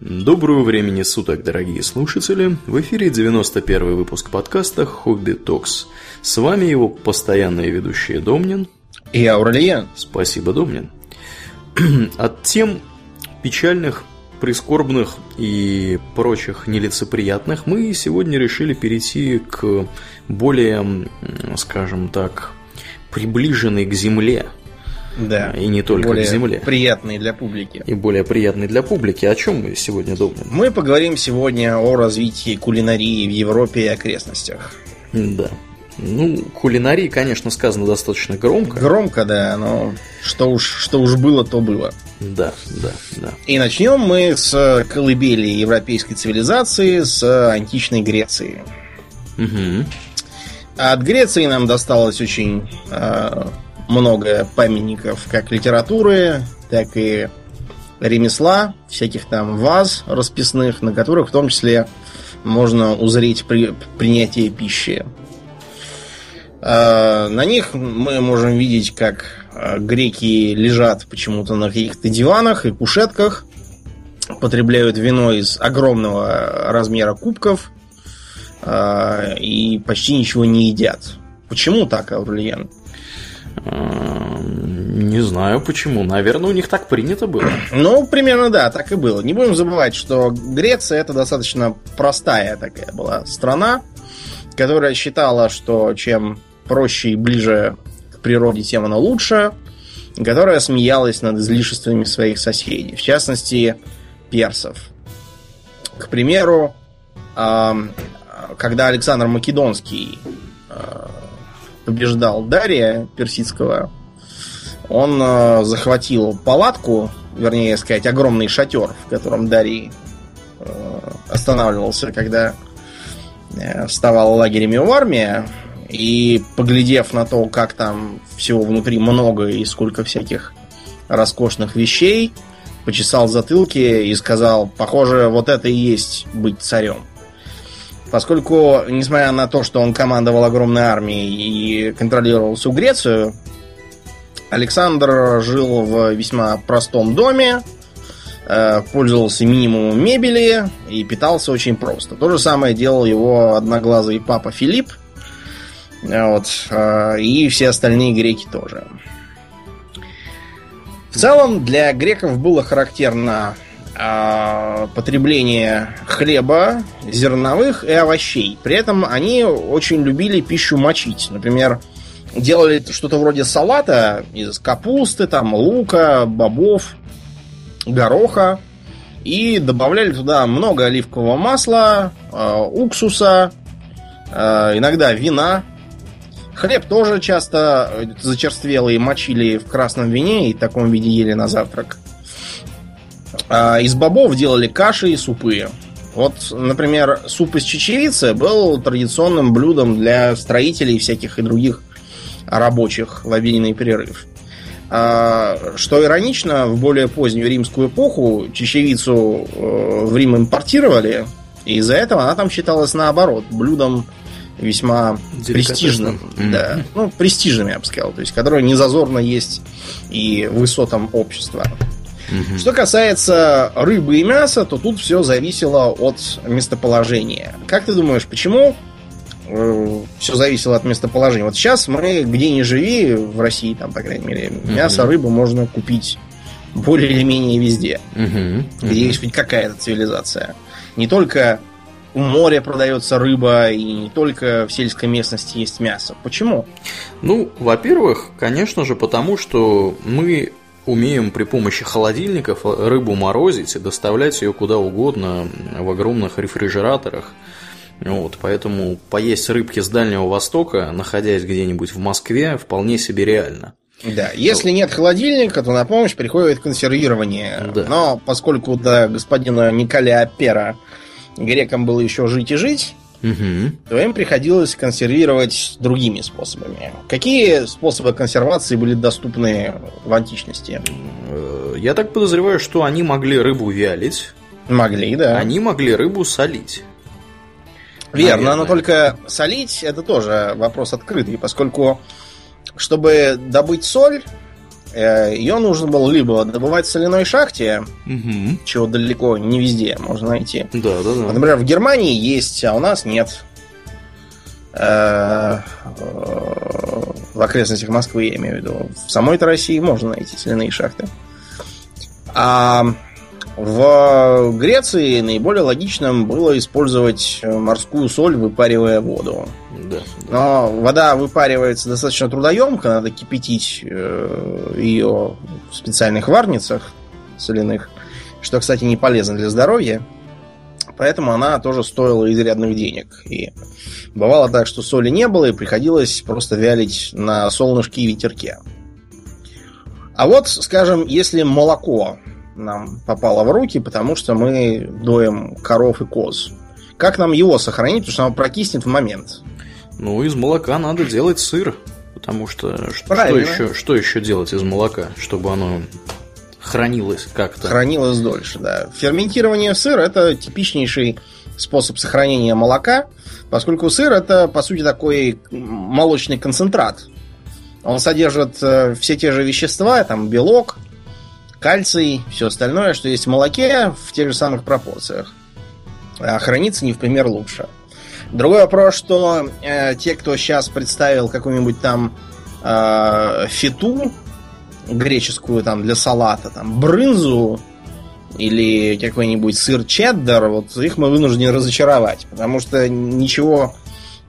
Доброго времени суток, дорогие слушатели! В эфире 91 выпуск подкаста «Хобби Токс». С вами его постоянные ведущие Домнин и Аурельян. Спасибо, Домнин. От тем печальных, прискорбных и прочих нелицеприятных мы сегодня решили перейти к более, скажем так, приближенной к земле да. И не только более к земле. приятный для публики. И более приятный для публики. О чем мы сегодня думаем? Мы поговорим сегодня о развитии кулинарии в Европе и окрестностях. Да. Ну, кулинарии, конечно, сказано достаточно громко. Громко, да, но что уж, что уж было, то было. Да, да, да. И начнем мы с колыбели европейской цивилизации, с античной Греции. Угу. От Греции нам досталось очень э, много памятников как литературы, так и ремесла, всяких там ваз расписных, на которых в том числе можно узреть при, принятие пищи. А, на них мы можем видеть, как а, греки лежат почему-то на каких-то диванах и кушетках, потребляют вино из огромного размера кубков а, и почти ничего не едят. Почему так, Аурлиен? Не знаю почему. Наверное, у них так принято было. Ну, примерно да, так и было. Не будем забывать, что Греция это достаточно простая такая была страна, которая считала, что чем проще и ближе к природе, тем она лучше, которая смеялась над излишествами своих соседей, в частности, персов. К примеру, когда Александр Македонский побеждал Дария Персидского, он э, захватил палатку, вернее сказать, огромный шатер, в котором Дарий э, останавливался, когда э, вставал лагерем его армия, и поглядев на то, как там всего внутри много и сколько всяких роскошных вещей, почесал затылки и сказал, похоже, вот это и есть быть царем. Поскольку, несмотря на то, что он командовал огромной армией и контролировал всю Грецию, Александр жил в весьма простом доме, э, пользовался минимумом мебели и питался очень просто. То же самое делал его одноглазый папа Филипп. Вот, э, и все остальные греки тоже. В целом, для греков было характерно э, потребление хлеба, зерновых и овощей. При этом они очень любили пищу мочить. Например, делали что-то вроде салата из капусты, там, лука, бобов, гороха. И добавляли туда много оливкового масла, э, уксуса, э, иногда вина. Хлеб тоже часто зачерствелый мочили в красном вине и в таком виде ели на завтрак. А из бобов делали каши и супы. Вот, например, суп из чечевицы был традиционным блюдом для строителей всяких и других рабочих в обеденный перерыв. А, что иронично, в более позднюю римскую эпоху чечевицу э, в Рим импортировали, и из-за этого она там считалась наоборот блюдом весьма престижным. Mm-hmm. Да, ну, престижным, я бы сказал. То есть, которое не зазорно есть и высотам общества. Mm-hmm. Что касается рыбы и мяса, то тут все зависело от местоположения. Как ты думаешь, почему Э, все зависело от местоположения. Вот сейчас мы, где ни живи, в России, там, по крайней мере, мясо, рыбу можно купить более или менее везде, mm-hmm. где есть хоть какая-то цивилизация. Не только у моря продается рыба, и не только в сельской местности есть мясо. Почему? Ну, во-первых, конечно же, потому что мы умеем при помощи холодильников рыбу морозить и доставлять ее куда угодно в огромных рефрижераторах. Вот, поэтому поесть рыбки с Дальнего Востока, находясь где-нибудь в Москве, вполне себе реально. Да, если нет холодильника, то на помощь приходит консервирование. Да. Но поскольку до господина Николя Пера грекам было еще жить и жить, угу. им приходилось консервировать другими способами. Какие способы консервации были доступны в античности? Э, я так подозреваю, что они могли рыбу вялить. Могли, да. Они могли рыбу солить. Верно, Наверное. но только солить это тоже вопрос открытый, поскольку чтобы добыть соль, ее нужно было либо добывать в соляной шахте, Угу. чего далеко не везде можно найти. Да, да, да. Например, в Германии есть, а у нас нет. Э, э, В окрестностях Москвы, я имею в виду. В самой-то России можно найти соляные шахты. А в Греции наиболее логичным было использовать морскую соль, выпаривая воду. Да, да. Но вода выпаривается достаточно трудоемко, надо кипятить э, ее в специальных варницах соляных, что, кстати, не полезно для здоровья. Поэтому она тоже стоила изрядных денег. И бывало так, что соли не было, и приходилось просто вялить на солнышке и ветерке. А вот, скажем, если молоко нам попало в руки, потому что мы доем коров и коз, как нам его сохранить, потому что оно прокиснет в момент? Ну, из молока надо делать сыр. Потому что что Правильно. еще, что еще делать из молока, чтобы оно хранилось как-то? Хранилось дольше, да. Ферментирование сыра это типичнейший способ сохранения молока, поскольку сыр это, по сути, такой молочный концентрат. Он содержит э, все те же вещества, там белок, кальций, все остальное, что есть в молоке в тех же самых пропорциях. А хранится не в пример лучше. Другой вопрос, что э, те, кто сейчас представил какую-нибудь там э, фиту, греческую там для салата, там брынзу или какой-нибудь сыр чеддер, вот их мы вынуждены разочаровать, потому что ничего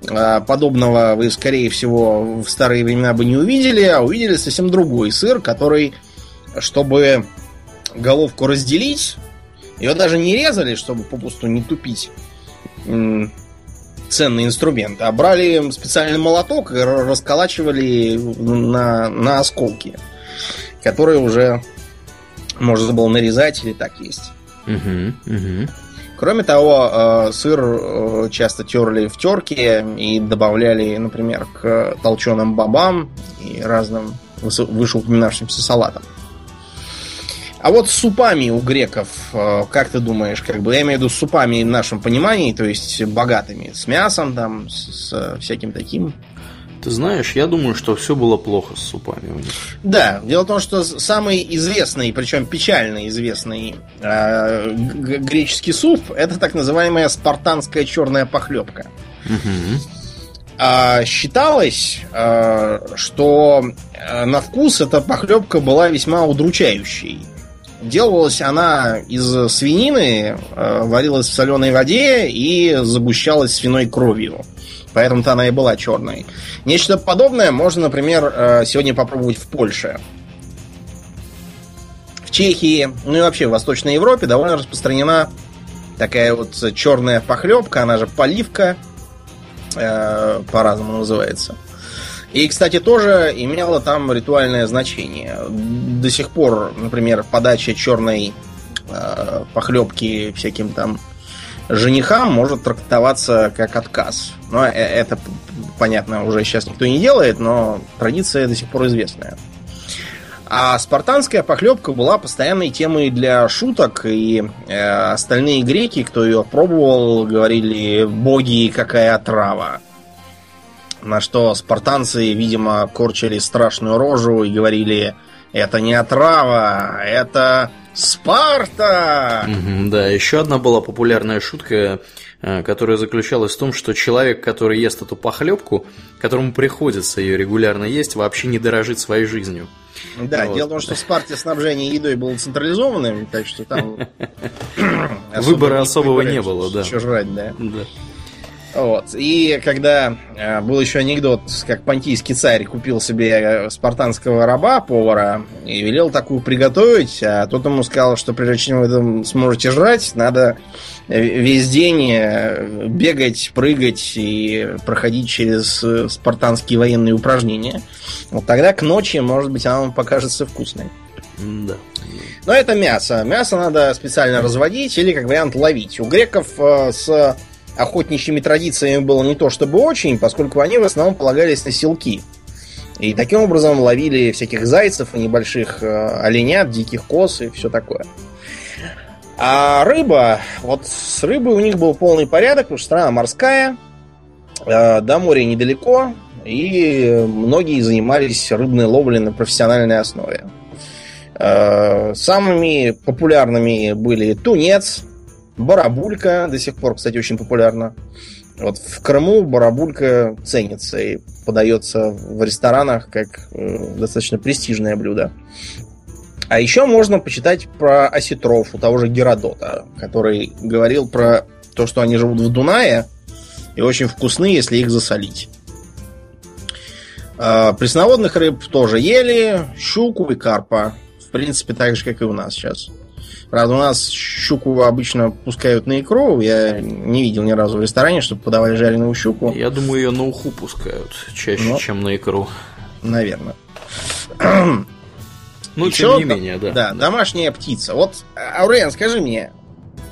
а, подобного вы, скорее всего, в старые времена бы не увидели, а увидели совсем другой сыр, который, чтобы головку разделить, ее даже не резали, чтобы попусту не тупить ценный инструмент, а брали специальный молоток и расколачивали на, на осколки которые уже можно было нарезать или так есть. Мгм, мгм. Кроме того, э, сыр э, часто терли в терке и добавляли, например, к толченым бобам и разным вышеупоминавшимся салатам. А вот с супами у греков, э, как ты думаешь, как бы я имею в виду с супами в нашем понимании, то есть богатыми, с мясом там, с, с всяким таким. Ты знаешь, я думаю, что все было плохо с супами у них. Да, дело в том, что самый известный, причем печально известный э, греческий суп это так называемая спартанская черная похлебка. Мгм. А, считалось, э, что э, на вкус эта похлебка была весьма удручающей. Делалась она из свинины, э, варилась в соленой воде и загущалась свиной кровью. Поэтому-то она и была черной. Нечто подобное можно, например, э, сегодня попробовать в Польше. В Чехии, ну и вообще в Восточной Европе довольно распространена такая вот черная похлебка, она же поливка, э, по-разному называется. И, кстати, тоже имела там ритуальное значение. До сих пор, например, подача черной э, похлебки всяким там женихам может трактоваться как отказ. Но э- это, понятно, уже сейчас никто не делает, но традиция до сих пор известная. А спартанская похлебка была постоянной темой для шуток, и э, остальные греки, кто ее пробовал, говорили «боги, какая отрава». На что спартанцы, видимо, корчили страшную рожу и говорили «это не отрава, это Спарта!» Да, еще одна была популярная шутка, э, которая заключалась в том, что человек, который ест эту похлебку, которому приходится ее регулярно есть, вообще не дорожит своей жизнью. Да, Вот. дело в том, что в Спарте снабжение едой было централизованным, так что там... Выбора особого не было, да. Что жрать, да. Да. Вот. И когда э, был еще анекдот, как понтийский царь купил себе э, спартанского раба, повара, и велел такую приготовить, а тот ему сказал, что прежде чем вы это сможете жрать, надо э, весь день э, бегать, прыгать и проходить через спартанские военные упражнения. Вот тогда к ночи, может быть, она вам покажется вкусной. Да. Но это мясо. Мясо надо специально разводить или, как вариант, ловить. У греков э, с охотничьими традициями было не то чтобы очень, поскольку они в основном полагались на селки. И таким образом ловили всяких зайцев и небольших э, оленят, диких коз и все такое. А рыба, вот с рыбой у них был полный порядок, потому что страна морская, э, до моря недалеко, и многие занимались рыбной ловлей на профессиональной основе. Э, самыми популярными были тунец, барабулька, до сих пор, кстати, очень популярна. Вот в Крыму барабулька ценится и подается в ресторанах как э, достаточно престижное блюдо. А еще можно почитать про осетров у того же Геродота, который говорил про то, что они живут в Дунае и очень вкусны, если их засолить. Э, пресноводных рыб тоже ели, щуку и карпа. В принципе, так же, как и у нас сейчас. Правда, у нас щуку обычно пускают на икру. Я не видел ни разу в ресторане, чтобы подавали жареную щуку. Я думаю, ее на уху пускают чаще, Но, чем на икру. Наверное. Ну, Еще, тем не менее, да. Да, домашняя птица. Вот, Аурен, скажи мне,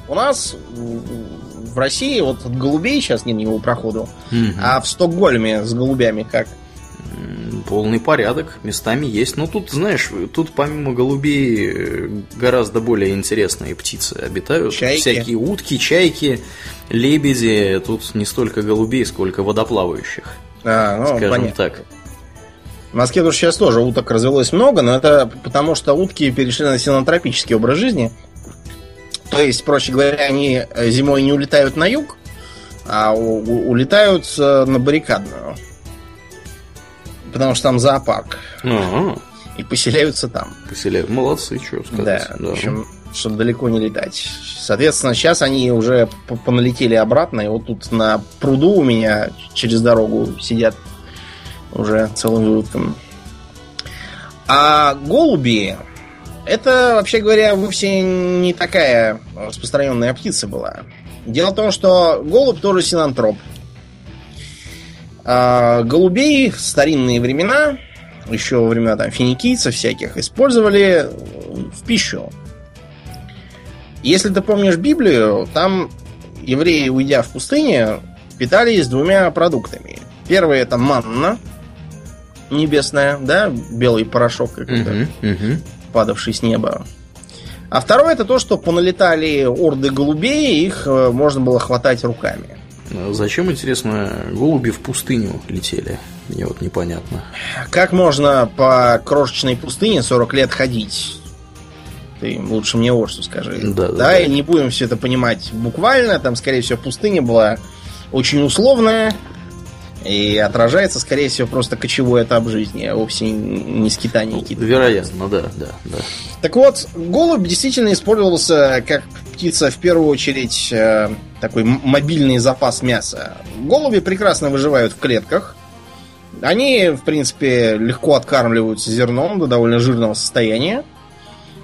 у нас в России вот от голубей сейчас нет его проходу, угу. а в Стокгольме с голубями как? Полный порядок, местами есть. Но тут, знаешь, тут помимо голубей э, гораздо более интересные птицы обитают. Чайки. Всякие утки, чайки, лебеди. Тут не столько голубей, сколько водоплавающих. А, ну, скажем понятно. так. В Москве тоже сейчас тоже уток развелось много, но это потому, что утки перешли на синотропический образ жизни. То есть, проще говоря, они зимой не улетают на юг, а улетают э, на баррикадную потому что там зоопарк. А-а-а. И поселяются там. Поселяют. Молодцы, что сказать. Да, да. в общем, чтобы далеко не летать. Соответственно, сейчас они уже поналетели обратно, и вот тут на пруду у меня через дорогу сидят уже целым выводком. А голуби, это, вообще говоря, вовсе не такая распространенная птица была. Дело в том, что голубь тоже синантроп. А, голубей в старинные времена, еще во времена там, финикийцев всяких, использовали в пищу. Если ты помнишь Библию, там евреи, уйдя в пустыне, питались двумя продуктами. Первый это манна небесная, да, белый порошок какой-то, uh-huh, uh-huh. падавший с неба. А второе это то, что поналетали орды голубей, их э, можно было хватать руками. Зачем, интересно, голуби в пустыню летели? Мне вот непонятно. Как можно по крошечной пустыне 40 лет ходить? Ты лучше мне вот что скажи. Да, да, да, и не будем все это понимать буквально. Там, скорее всего, пустыня была очень условная. И отражается, скорее всего, просто кочевой этап жизни, а вовсе не скитание какие-то. Вероятно, да, да, да. Так вот, голубь действительно использовался как птица в первую очередь э, такой мобильный запас мяса. Голуби прекрасно выживают в клетках. Они, в принципе, легко откармливаются зерном до довольно жирного состояния.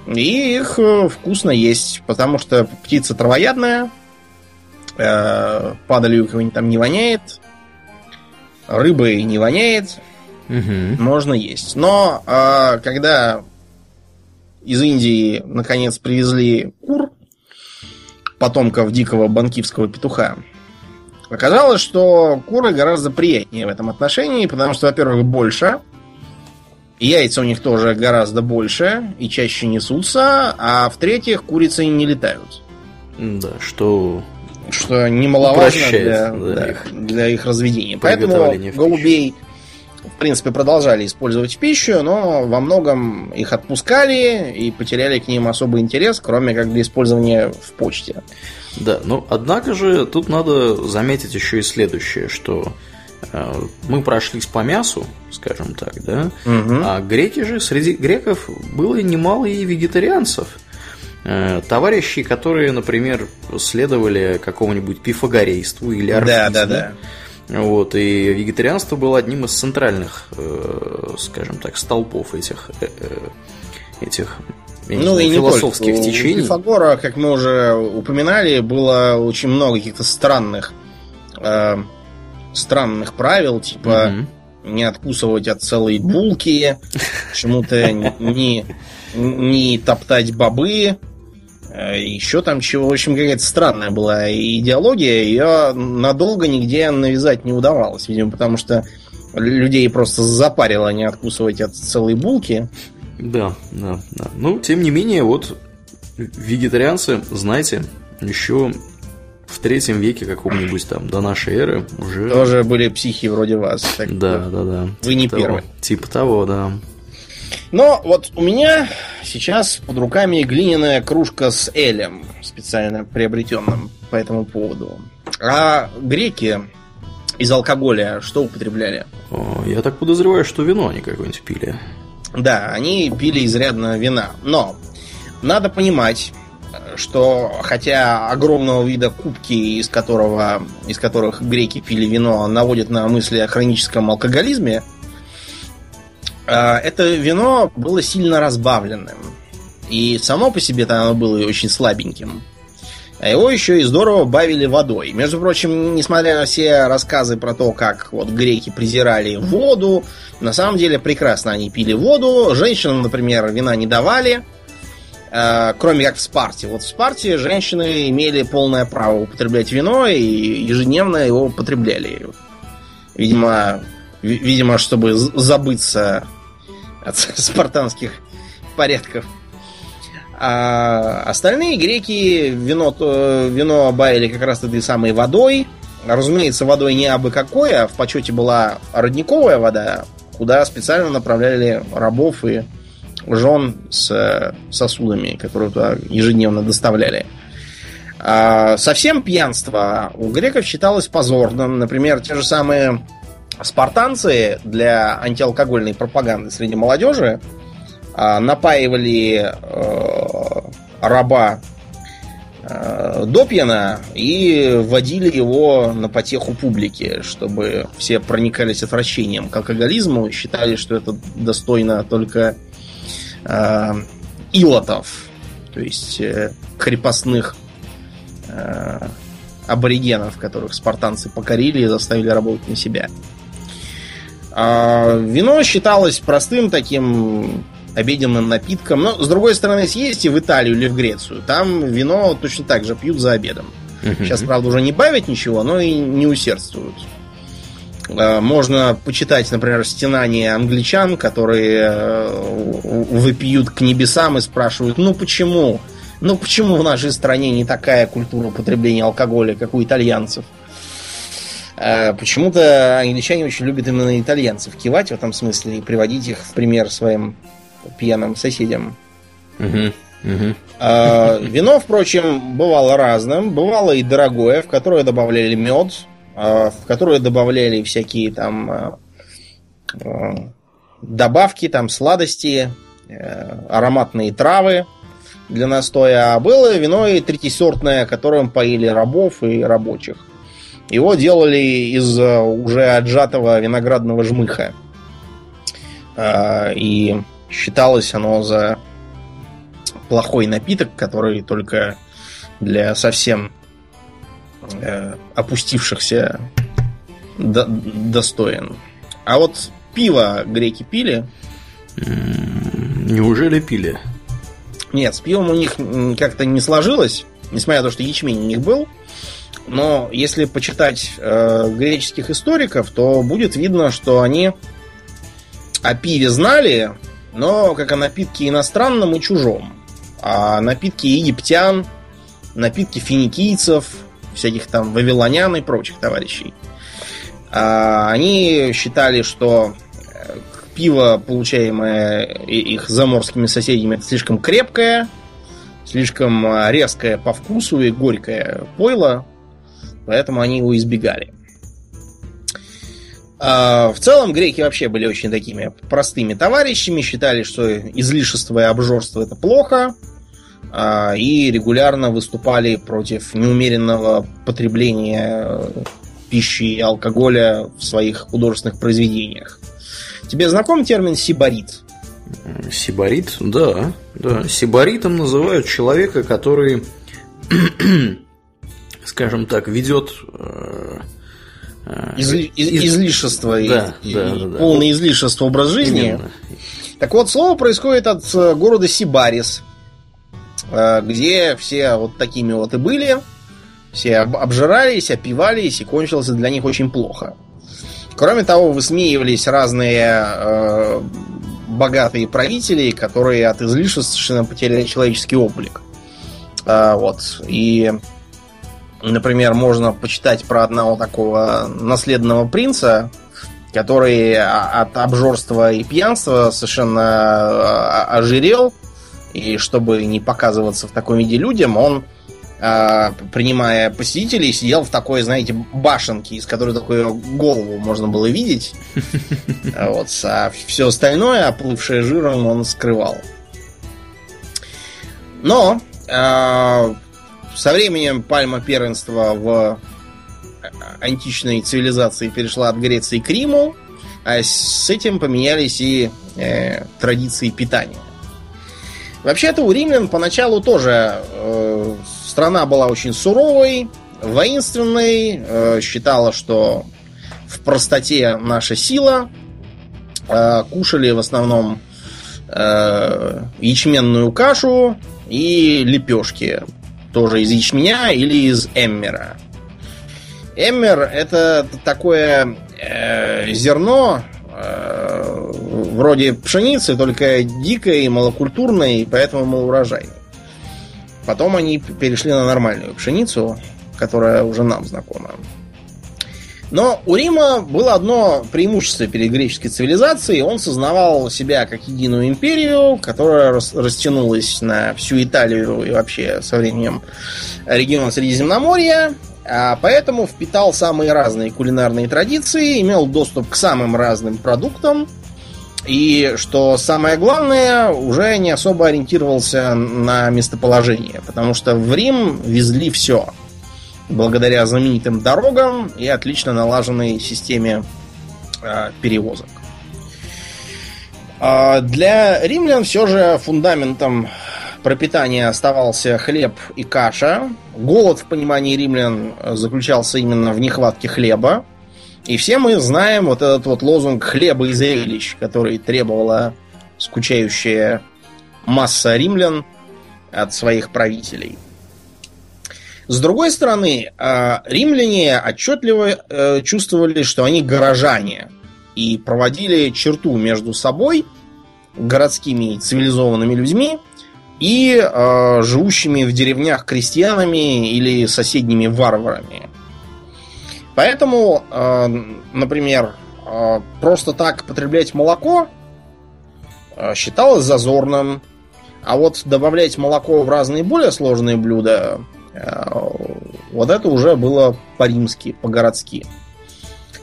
И их э, вкусно есть, потому что птица травоядная, э, падалью кого-нибудь там не воняет, рыбой не воняет, угу. можно есть. Но э, когда из Индии наконец привезли кур, потомков дикого банкивского петуха, оказалось, что куры гораздо приятнее в этом отношении, потому что, во-первых, больше, яйца у них тоже гораздо больше и чаще несутся, а в-третьих, курицы не летают. Да, что что немаловажно для, да, их, для их разведения. Поэтому голубей, в принципе, продолжали использовать в пищу, но во многом их отпускали и потеряли к ним особый интерес, кроме как для использования в почте. Да, ну однако же тут надо заметить еще и следующее, что э, мы прошлись по мясу, скажем так, да, угу. а греки же, среди греков было немало и вегетарианцев. Э, товарищи, которые, например, следовали какому-нибудь пифагорейству или архизму. Да, да, да. Вот, и вегетарианство было одним из центральных, э, скажем так, столпов этих, э, этих ну, знаю, и философских не течений. У Пифагора, как мы уже упоминали, было очень много каких-то странных э, странных правил, типа угу. не откусывать от целой булки, почему-то не, не топтать бобы, еще там чего, в общем, какая-то странная была идеология, ее надолго нигде навязать не удавалось, видимо, потому что людей просто запарило не откусывать от целой булки. Да, да, да. Ну, тем не менее, вот вегетарианцы, знаете, еще в третьем веке каком-нибудь там до нашей эры уже... Тоже были психи вроде вас. Так да, да, да. Вы не типа первый. Типа того, да. Но вот у меня сейчас под руками глиняная кружка с элем, специально приобретенным по этому поводу. А греки из алкоголя что употребляли? О, я так подозреваю, что вино они какое-нибудь пили. Да, они пили изрядно вина. Но надо понимать, что хотя огромного вида кубки, из, которого, из которых греки пили вино, наводят на мысли о хроническом алкоголизме, это вино было сильно разбавленным. И само по себе-то оно было очень слабеньким. А его еще и здорово бавили водой. Между прочим, несмотря на все рассказы про то, как вот греки презирали воду, на самом деле прекрасно они пили воду. Женщинам, например, вина не давали, э, кроме как в Спарте. Вот в Спарте женщины имели полное право употреблять вино и ежедневно его употребляли. Видимо, видимо, чтобы забыться от спартанских порядков. А остальные греки вино, вино баяли как раз этой самой водой. Разумеется, водой не абы какой, а в почете была родниковая вода, куда специально направляли рабов и жен с сосудами, которые туда ежедневно доставляли. А совсем пьянство у греков считалось позорным. Например, те же самые спартанцы для антиалкогольной пропаганды среди молодежи а, напаивали э, раба э, допьяна и вводили его на потеху публики, чтобы все проникались отвращением к алкоголизму, считали, что это достойно только э, илотов, то есть э, крепостных э, аборигенов, которых спартанцы покорили и заставили работать на себя. А вино считалось простым таким обеденным напитком. Но, с другой стороны, съездите в Италию или в Грецию, там вино точно так же пьют за обедом. Сейчас, правда, уже не бавят ничего, но и не усердствуют. А, можно почитать, например, стенания англичан, которые э, выпьют к небесам и спрашивают, ну почему? Ну почему в нашей стране не такая культура употребления алкоголя, как у итальянцев? А, почему-то англичане очень любят именно итальянцев кивать в этом смысле и приводить их в пример своим пьяным соседям. Угу, угу. А, вино, впрочем, бывало разным. Бывало и дорогое, в которое добавляли мед, а, в которое добавляли всякие там добавки, там сладости, ароматные травы для настоя. А было вино и третисортное, которым поили рабов и рабочих. Его делали из а, уже отжатого виноградного жмыха. И считалось оно за плохой напиток, который только для совсем э, опустившихся до, достоин. А вот пиво греки пили? Неужели пили? Нет, с пивом у них как-то не сложилось, несмотря на то, что ячмень у них был. Но если почитать э, греческих историков, то будет видно, что они о пиве знали, но как о напитке иностранном и чужом. А напитки египтян, напитки финикийцев, всяких там вавилонян и прочих товарищей. А они считали, что э, пиво, получаемое их заморскими соседями, это слишком крепкое, слишком э, резкое по вкусу и горькое пойло, поэтому они его избегали. А, в целом греки вообще были очень такими простыми товарищами, считали, что излишество и обжорство это плохо, а, и регулярно выступали против неумеренного потребления э, пищи и алкоголя в своих художественных произведениях. Тебе знаком термин сибарит? Сибарит, да, да. Сибаритом называют человека, который, скажем так, ведет э, Изли, из, излишество да, и, да, и да, да. полное излишество образ жизни. Именно. Так вот, слово происходит от э, города Сибарис, э, где все вот такими вот и были, все обжирались, опивались, и кончилось для них очень плохо. Кроме того, высмеивались разные э, богатые правители, которые от излишества совершенно потеряли человеческий облик. Э, вот. И Например, можно почитать про одного такого наследного принца, который от обжорства и пьянства совершенно а, ожирел. И чтобы не показываться в таком виде людям, он, а, принимая посетителей, сидел в такой, знаете, башенке, из которой такую голову можно было видеть. Вот, а все остальное, оплывшее жиром, он скрывал. Но со временем пальма первенства в античной цивилизации перешла от Греции к Риму, а с этим поменялись и э, традиции питания. Вообще-то у римлян поначалу тоже э, страна была очень суровой, воинственной, э, считала, что в простоте наша сила. Э, кушали в основном э, ячменную кашу, и лепешки. Тоже из ячменя или из эммера. Эммер это такое э, зерно э, вроде пшеницы, только дикое и малокультурное, и поэтому малоурожайное. Потом они перешли на нормальную пшеницу, которая уже нам знакома. Но у Рима было одно преимущество перед греческой цивилизацией. Он сознавал себя как единую империю, которая растянулась на всю Италию и вообще со временем регион Средиземноморья. А поэтому впитал самые разные кулинарные традиции, имел доступ к самым разным продуктам. И, что самое главное, уже не особо ориентировался на местоположение, потому что в Рим везли все – благодаря знаменитым дорогам и отлично налаженной системе э, перевозок. А для римлян все же фундаментом пропитания оставался хлеб и каша. Голод в понимании римлян заключался именно в нехватке хлеба. И все мы знаем вот этот вот лозунг хлеба и зрелищ, который требовала скучающая масса римлян от своих правителей. С другой стороны, а, римляне отчетливо э, чувствовали, что они горожане и проводили черту между собой, городскими цивилизованными людьми, и э, живущими в деревнях крестьянами или соседними варварами. Поэтому, э, например, э, просто так потреблять молоко э, считалось зазорным, а вот добавлять молоко в разные более сложные блюда Э, вот это уже было по-римски, по-городски.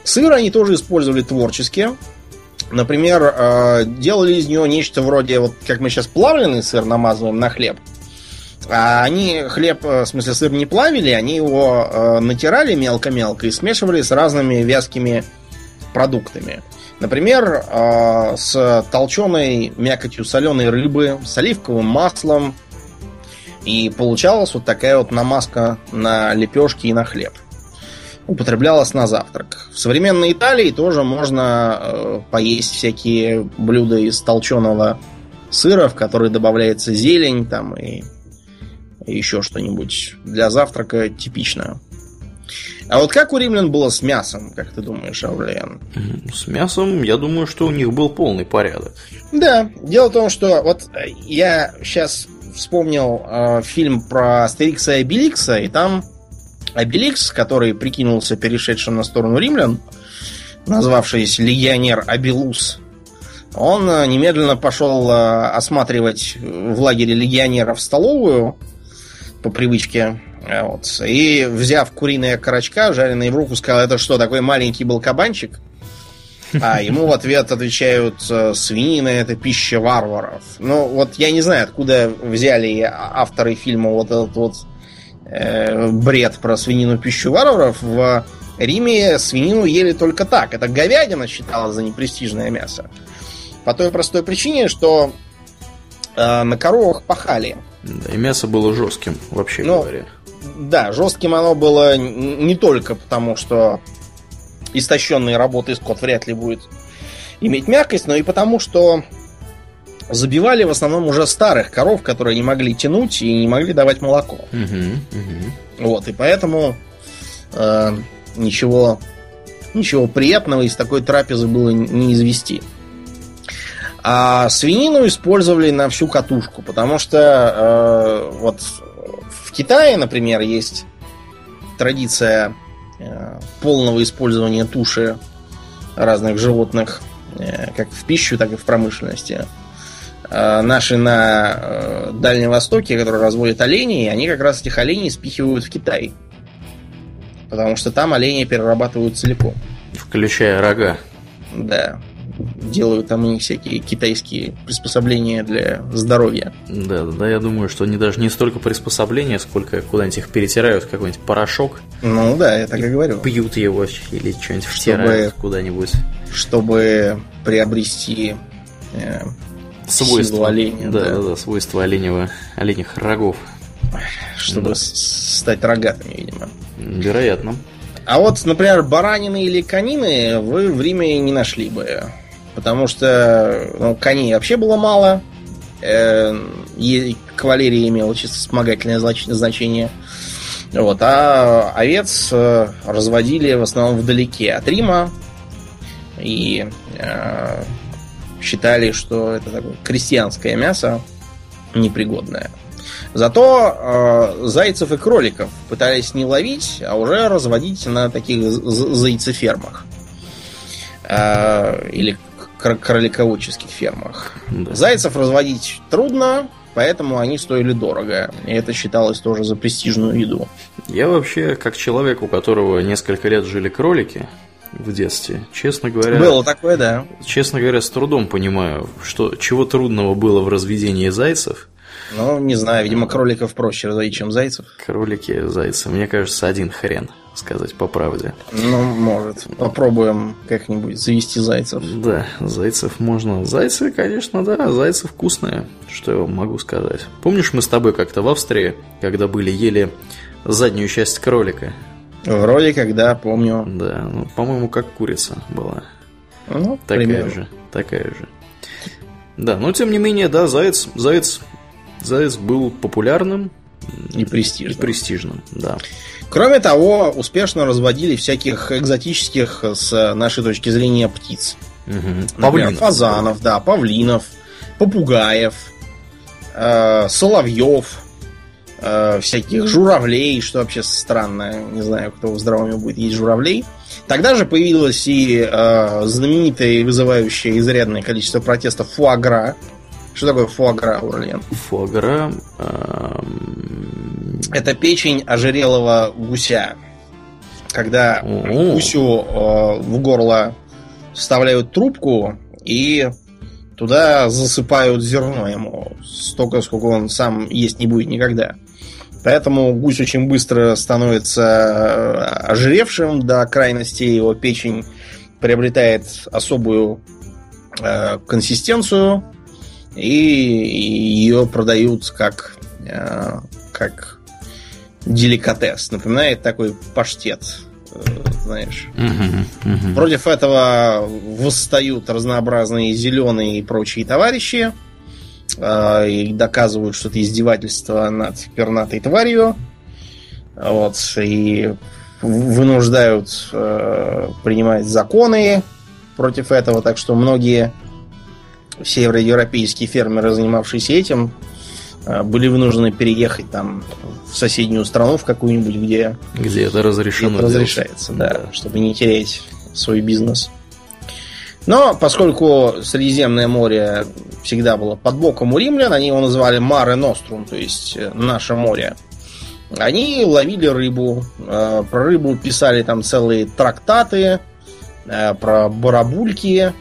Сыр они тоже использовали творчески. Например, э, делали из него нечто вроде, вот как мы сейчас плавленый сыр намазываем на хлеб. А они хлеб, э, в смысле сыр не плавили, они его натирали мелко-мелко и смешивали с разными вязкими продуктами. Например, с толченой мякотью соленой рыбы, с оливковым маслом, и получалась вот такая вот намазка на лепешки и на хлеб. Употреблялась на завтрак. В современной Италии тоже можно э, поесть всякие блюда из толченого сыра, в который добавляется зелень там и, и еще что-нибудь для завтрака типично. А вот как у римлян было с мясом, как ты думаешь, Аурлиан? С мясом, я думаю, что у них был полный порядок. Да, дело в том, что вот я сейчас вспомнил э, фильм про Астерикса и Обеликса, и там Обеликс, который прикинулся перешедшим на сторону римлян, назвавшийся легионер Абелус, он э, немедленно пошел э, осматривать в лагере легионеров столовую по привычке. Э, вот, и, взяв куриные карачка, жареные в руку, сказал, это что, такой маленький был кабанчик? А ему в ответ отвечают, «Э, свинина это пища варваров. Ну, вот я не знаю, откуда взяли авторы фильма вот этот вот э, бред про свинину пищу варваров. В Риме свинину ели только так. Это говядина считалась за непрестижное мясо. По той простой причине, что э, на коровах пахали. Да, и мясо было жестким, вообще ну, говоря. Да, жестким оно было не только потому, что истощенной работы скот вряд ли будет иметь мягкость, но и потому, что забивали в основном уже старых коров, которые не могли тянуть и не могли давать молоко. Угу, угу. Вот, и поэтому э, ничего, ничего приятного из такой трапезы было не извести. А свинину использовали на всю катушку, потому что э, вот в Китае, например, есть традиция полного использования туши разных животных, э, как в пищу, так и в промышленности. Э, наши на э, Дальнем Востоке, которые разводят оленей, они как раз этих оленей спихивают в Китай. Потому что там олени перерабатывают целиком. Включая рога. Да. Делают там у них всякие китайские приспособления для здоровья. Да, да, я думаю, что они даже не столько приспособления, сколько куда-нибудь их перетирают какой-нибудь порошок. Ну да, я так и, и говорю. Пьют его или что-нибудь втирают чтобы, куда-нибудь. Чтобы приобрести э, свойства оленя. Да, да, да, свойства оленевого, оленях рогов. Чтобы да. стать рогатыми, видимо. Вероятно. А вот, например, баранины или конины вы в Риме не нашли бы. Потому что ну, коней вообще было мало. Э, кавалерия имела чисто вспомогательное значение. Вот, а овец э, разводили в основном вдалеке от Рима. И э, считали, что это такое крестьянское мясо непригодное. Зато э, зайцев и кроликов пытались не ловить, а уже разводить на таких зайцефермах. Э, или кролиководческих фермах. Да. Зайцев разводить трудно, поэтому они стоили дорого. И это считалось тоже за престижную еду. Я вообще, как человек, у которого несколько лет жили кролики, в детстве. Честно говоря... Было такое, да. Честно говоря, с трудом понимаю, что чего трудного было в разведении зайцев. Ну, не знаю, видимо, кроликов проще разводить, чем зайцев. Кролики, зайцы. Мне кажется, один хрен, сказать по правде. Ну, может. Попробуем как-нибудь завести зайцев. Да, зайцев можно. Зайцы, конечно, да, зайцы вкусные. Что я могу сказать. Помнишь, мы с тобой как-то в Австрии, когда были, ели заднюю часть кролика? Вроде когда, помню. Да, ну, по-моему, как курица была. Ну, такая примерно. же, такая же. Да, но тем не менее, да, заяц, заяц, заяц был популярным и престижным. И престижным, да. Кроме того, успешно разводили всяких экзотических с нашей точки зрения птиц. Угу. Например, павлинов. фазанов, да, павлинов, попугаев, э, соловьев, э, всяких журавлей, что вообще странно. Не знаю, кто в здравом будет есть журавлей. Тогда же появилось и э, знаменитое и вызывающее изрядное количество протестов фуагра. Что такое фуагра, Урлен? Фуагра... Эм... Это печень ожерелого гуся. Когда О-о-о. гусю э, в горло вставляют трубку и туда засыпают зерно ему. Столько, сколько он сам есть не будет никогда. Поэтому гусь очень быстро становится э, ожиревшим до крайности, его печень приобретает особую э, консистенцию, и ее продают как, э, как деликатес. Напоминает такой паштет, э, знаешь. Против этого восстают разнообразные зеленые и прочие товарищи э, и доказывают, что это издевательство над пернатой тварью. Вот, и вынуждают э, принимать законы против этого, так что многие североевропейские фермеры, занимавшиеся этим, были вынуждены переехать там в соседнюю страну, в какую-нибудь, где, где это разрешено. Где это разрешается, да, да, чтобы не терять свой бизнес. Но поскольку Средиземное море всегда было под боком у римлян, они его называли Маре Нострум, то есть э, наше море. Они ловили рыбу, э, про рыбу писали там целые трактаты, э, про барабульки,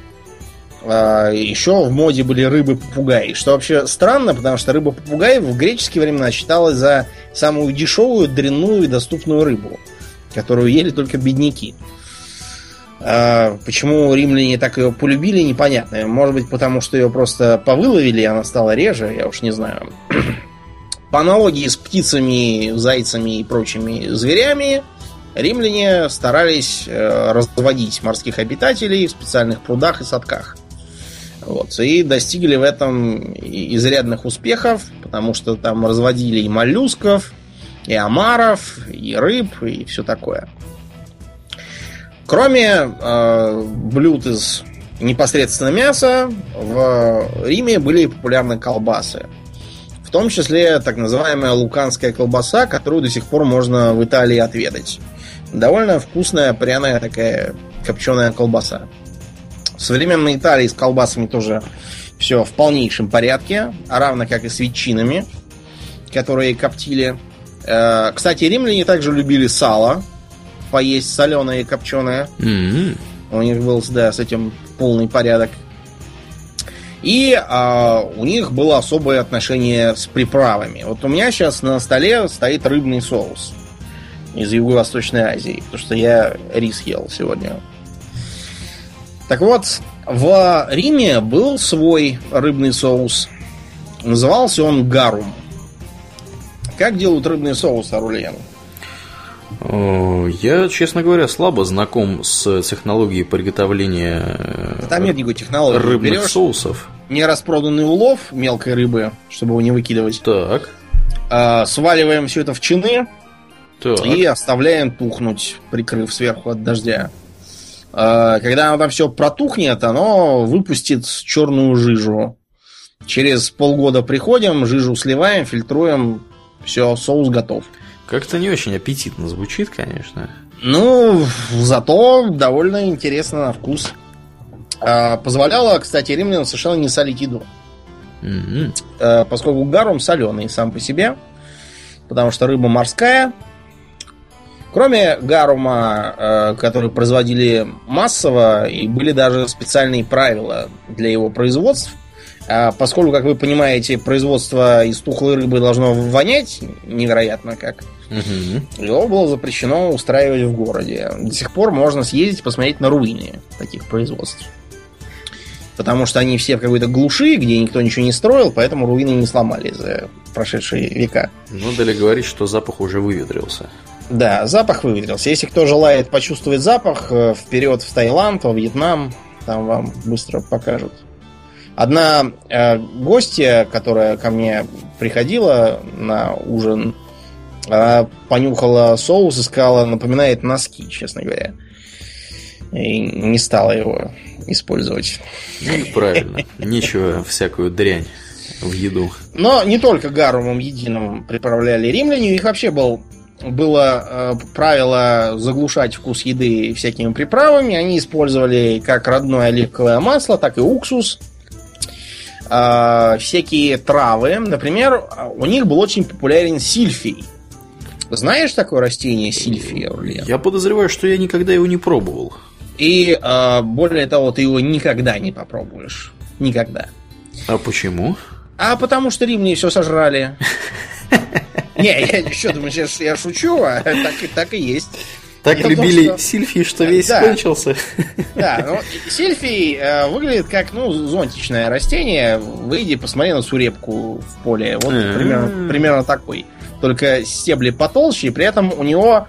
еще в моде были рыбы-попугаи, что вообще странно, потому что рыба-попугай в греческие времена считалась за самую дешевую, дрянную и доступную рыбу, которую ели только бедняки. А, почему римляне так ее полюбили, непонятно. Может быть, потому что ее просто повыловили, и она стала реже, я уж не знаю. По аналогии с птицами, зайцами и прочими зверями, римляне старались э, разводить морских обитателей в специальных прудах и садках. Вот, и достигли в этом изрядных успехов, потому что там разводили и моллюсков, и омаров, и рыб, и все такое. Кроме э, блюд из непосредственно мяса, в Риме были популярны колбасы. В том числе так называемая луканская колбаса, которую до сих пор можно в Италии отведать. Довольно вкусная, пряная такая копченая колбаса. В современной Италии с колбасами тоже все в полнейшем порядке, а равно как и с ветчинами, которые коптили. Э, кстати, римляне также любили сало, поесть соленое и копченое. М-м. У них был, да, с этим полный порядок. И а, у них было особое отношение с приправами. Вот у меня сейчас на столе стоит рыбный соус из Юго-Восточной Азии, потому что я рис ел сегодня. Так вот, в Риме был свой рыбный соус. Назывался он гарум. Как делают рыбный соус, Арульян? О, Я, честно говоря, слабо знаком с технологией приготовления э, Там нет никакой технологии. рыбных Берешь соусов. нераспроданный улов мелкой рыбы, чтобы его не выкидывать. Так, А, сваливаем все это в чины так. и оставляем тухнуть, прикрыв сверху от дождя. А, Когда оно там все протухнет, оно выпустит черную жижу. Через полгода приходим, жижу сливаем, фильтруем, все, соус готов. Как-то не очень аппетитно звучит, конечно. Ну, зато довольно интересно на вкус. А, Позволяло, кстати, римлянам совершенно не солить еду. М-м. Э, поскольку гарум соленый сам по себе, потому что рыба морская. Кроме гарума, э, который производили массово, и были даже специальные правила для его производств. А поскольку, как вы понимаете, производство из тухлой рыбы должно вонять невероятно как, Мгм. его было запрещено устраивать в городе. До сих пор можно съездить посмотреть на руины таких производств. Потому что они все в какой-то глуши, где никто ничего не строил, поэтому руины не сломали за прошедшие века. Надо ли говорить, что запах уже выветрился? Да, запах выветрился. Если кто желает почувствовать запах, э, вперед в Таиланд, во Вьетнам, там вам быстро покажут. Одна э, гостья, которая ко мне приходила на ужин, она понюхала соус и сказала, напоминает носки, честно говоря. И не стала его использовать. Ну, и правильно. Нечего всякую дрянь в еду. Но не только гарумом единым приправляли римляне, у них вообще был, было э, правило заглушать вкус еды всякими приправами. Они использовали как родное оливковое масло, так и уксус. А, всякие травы. Например, у них был очень популярен сильфий. Знаешь такое растение Аурлиен? Я подозреваю, что я никогда его не пробовал. И а, более того, ты его никогда не попробуешь. Никогда. А почему? А потому что римляне все сожрали. Не, я думаешь, я, ш- я шучу, а так, и- так и есть. Так Дело в том, любили что- сильфи, что весь Да. кончился. Да, ну, сильфий э, выглядит как, ну, зонтичное растение. Выйди, посмотри на сурепку в поле. Вот примерно, примерно такой. Только стебли потолще, и при этом у него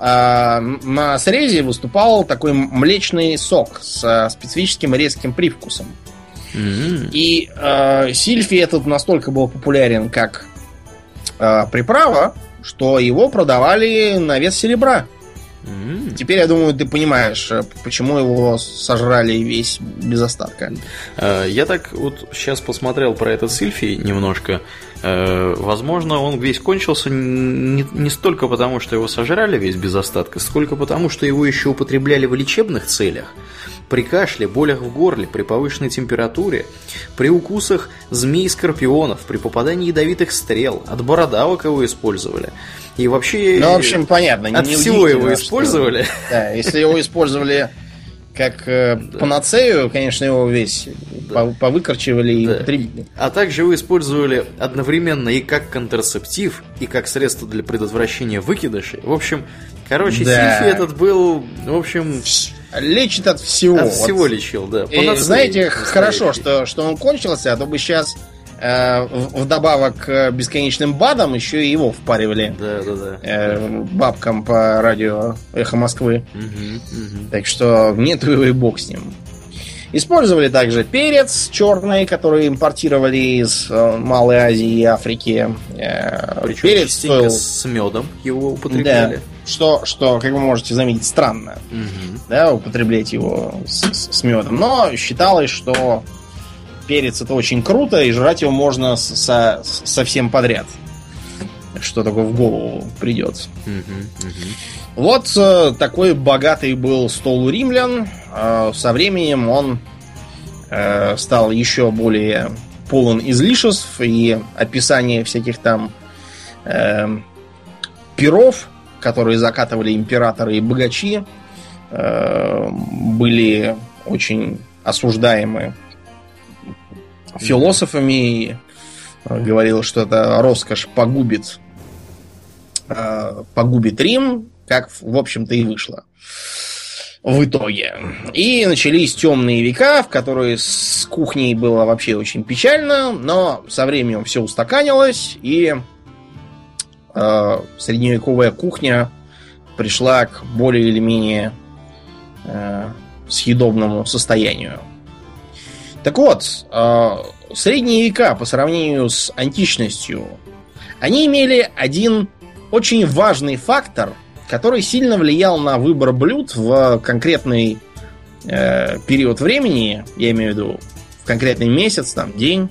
э, на срезе выступал такой млечный сок с э, специфическим резким привкусом. И э, сильфий этот настолько был популярен как э, приправа, что его продавали на вес серебра. М. Теперь, я думаю, ты понимаешь, э, почему его сожрали весь без остатка. А, Я так вот сейчас посмотрел про этот сильфий немножко. Э, Возможно, он весь кончился не, не столько потому, что его сожрали весь без остатка, сколько потому, что его еще употребляли в лечебных целях. При кашле, болях в горле, при повышенной температуре, при укусах змей и скорпионов, при попадании ядовитых стрел, от бородавок его использовали. И вообще... Ну, в общем, понятно. от всего его удивительно, что- использовали. Да, если его использовали как э, панацею, конечно, его весь по- повыкорчевали и Да. употребили. А также его использовали одновременно и как контрацептив, и как средство для предотвращения выкидышей. В общем, короче, Да. сильфи этот был, в общем, Лечит от всего. от всего лечил, да. И, Панацея знаете, настоящий. хорошо, что, что он кончился, а то бы сейчас вдобавок к бесконечным БАДам еще и его впаривали Да, да, да. э, бабкам по радио Эхо Москвы. Мгм, мгм. Так что нету его и бог с ним. Использовали также перец черный, который импортировали из э, Малой Азии и Африки. Э, Причем перец стоил... с медом его Да, употребляли. что, что, как вы можете заметить, странно, Мгм. да, употреблять его с- с медом. Но считалось, что перец это очень круто, и жрать его можно со, совсем подряд. Что такое в голову придет. Вот э, такой богатый был стол у римлян. Э, со временем он э, стал еще более полон излишеств и описание всяких там э, перов, которые закатывали императоры и богачи, э, были очень осуждаемы философами и э, говорил, что это роскошь погубит, э, погубит Рим, как, в общем-то, и вышло в итоге. И начались темные века, в которые с кухней было вообще очень печально, но со временем все устаканилось, и э, средневековая кухня пришла к более или менее э, съедобному состоянию. Так вот, э, средние века по сравнению с античностью, они имели один очень важный фактор, который сильно влиял на выбор блюд в конкретный э, период времени, я имею в виду в конкретный месяц, там, день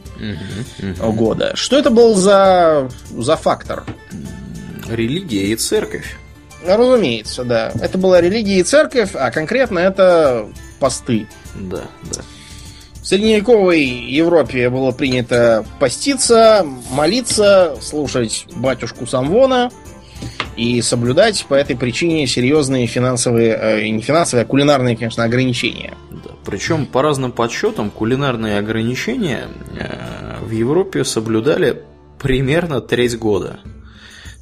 угу, угу. года. Что это был за, за фактор? Религия и церковь. Разумеется, да. Это была религия и церковь, а конкретно это посты. Да, да. В средневековой Европе было принято поститься, молиться, слушать батюшку Самвона и соблюдать по этой причине серьезные финансовые, э, не финансовые, а кулинарные, конечно, ограничения. Да. Причем по разным подсчетам кулинарные ограничения э, в Европе соблюдали примерно треть года.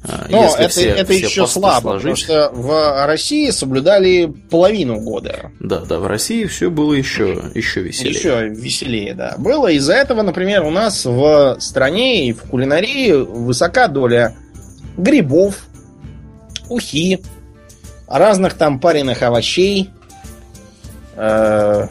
А, Но Если это, все, это все еще слабо, сложить... потому что в России соблюдали половину года. Да, да, в России все было еще, еще веселее. Еще веселее, да. Было из-за этого, например, у нас в стране и в кулинарии высока доля грибов, ухи, разных там пареных овощей, э,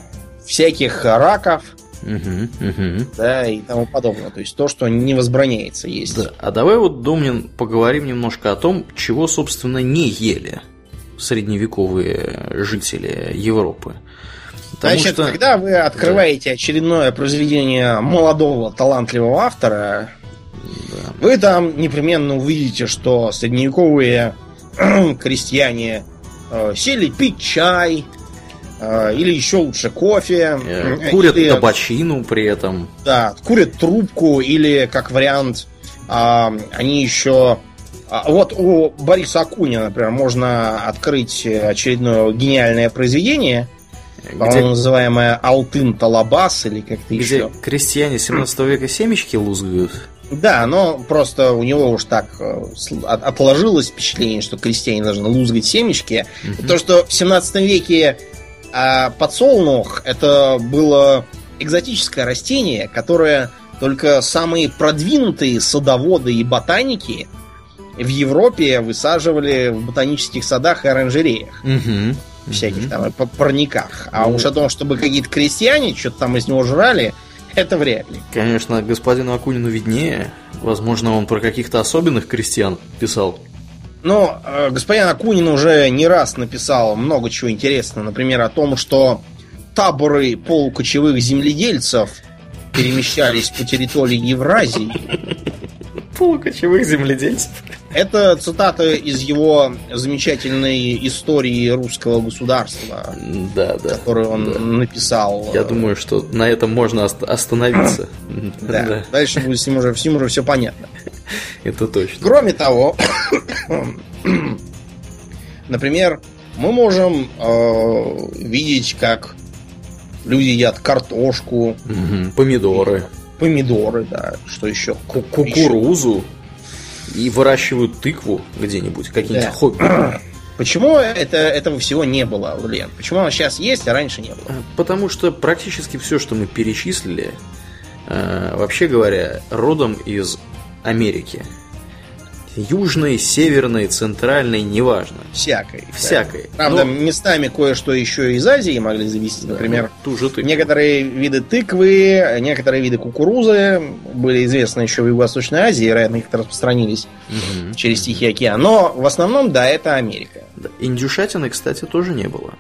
всяких раков, Угу, угу. Да, и тому подобное. То есть то, что не возбраняется есть. Да. А давай вот, Домнин, поговорим немножко о том, чего, собственно, не ели средневековые жители Европы. Потому Значит, что... когда вы открываете да. очередное произведение молодого, талантливого автора, да. вы там непременно увидите, что средневековые крестьяне э, сели пить чай, или еще лучше кофе. Э, курят или, табачину при этом. Да, курят трубку или, как вариант, а, они еще... А, вот у Бориса Акунина, например, можно открыть очередное гениальное произведение, где... называемое Алтын Талабас или как-то где еще. крестьяне 17 века семечки лузгают. Да, но просто у него уж так э, отложилось впечатление, что крестьяне должны лузгать семечки. Угу. То, что в 17 веке а подсолнух это было экзотическое растение, которое только самые продвинутые садоводы и ботаники в Европе высаживали в ботанических садах и оранжереях. Угу. Всяких там парниках. А ну, уж о том, чтобы какие-то крестьяне что-то там из него жрали, это вряд ли. Конечно, господину Акунину виднее. Возможно, он про каких-то особенных крестьян писал. Но э, господин Акунин уже не раз написал много чего интересного. Например, о том, что таборы полукочевых земледельцев перемещались по территории Евразии. Полукочевых земледельцев? Это цитата из его замечательной истории русского государства, да, да, которую он да. написал. Я думаю, что на этом можно остановиться. Да. да. Дальше будет с ним уже, всем уже все понятно. Это точно. Кроме того, например, мы можем э, видеть, как люди едят картошку, угу, помидоры. Помидоры, да. Что еще? Ку кукурузу. И выращивают тыкву где-нибудь, какие-нибудь да. хобби. Почему это, этого всего не было, Лен? Почему оно сейчас есть, а раньше не было? Потому что практически все, что мы перечислили, э, вообще говоря, родом из Америки. Южной, северной, центральной, неважно. Всякой. Всякой. Да. Правда, Но... местами кое-что еще из Азии могли завести. Да, Например, ну, ту же тыкву. некоторые виды тыквы, некоторые виды кукурузы были известны еще в Юго-Восточной Азии, вероятно, их распространились угу. через Тихий океан. Но в основном, да, это Америка. Да. Индюшатины, кстати, тоже не было.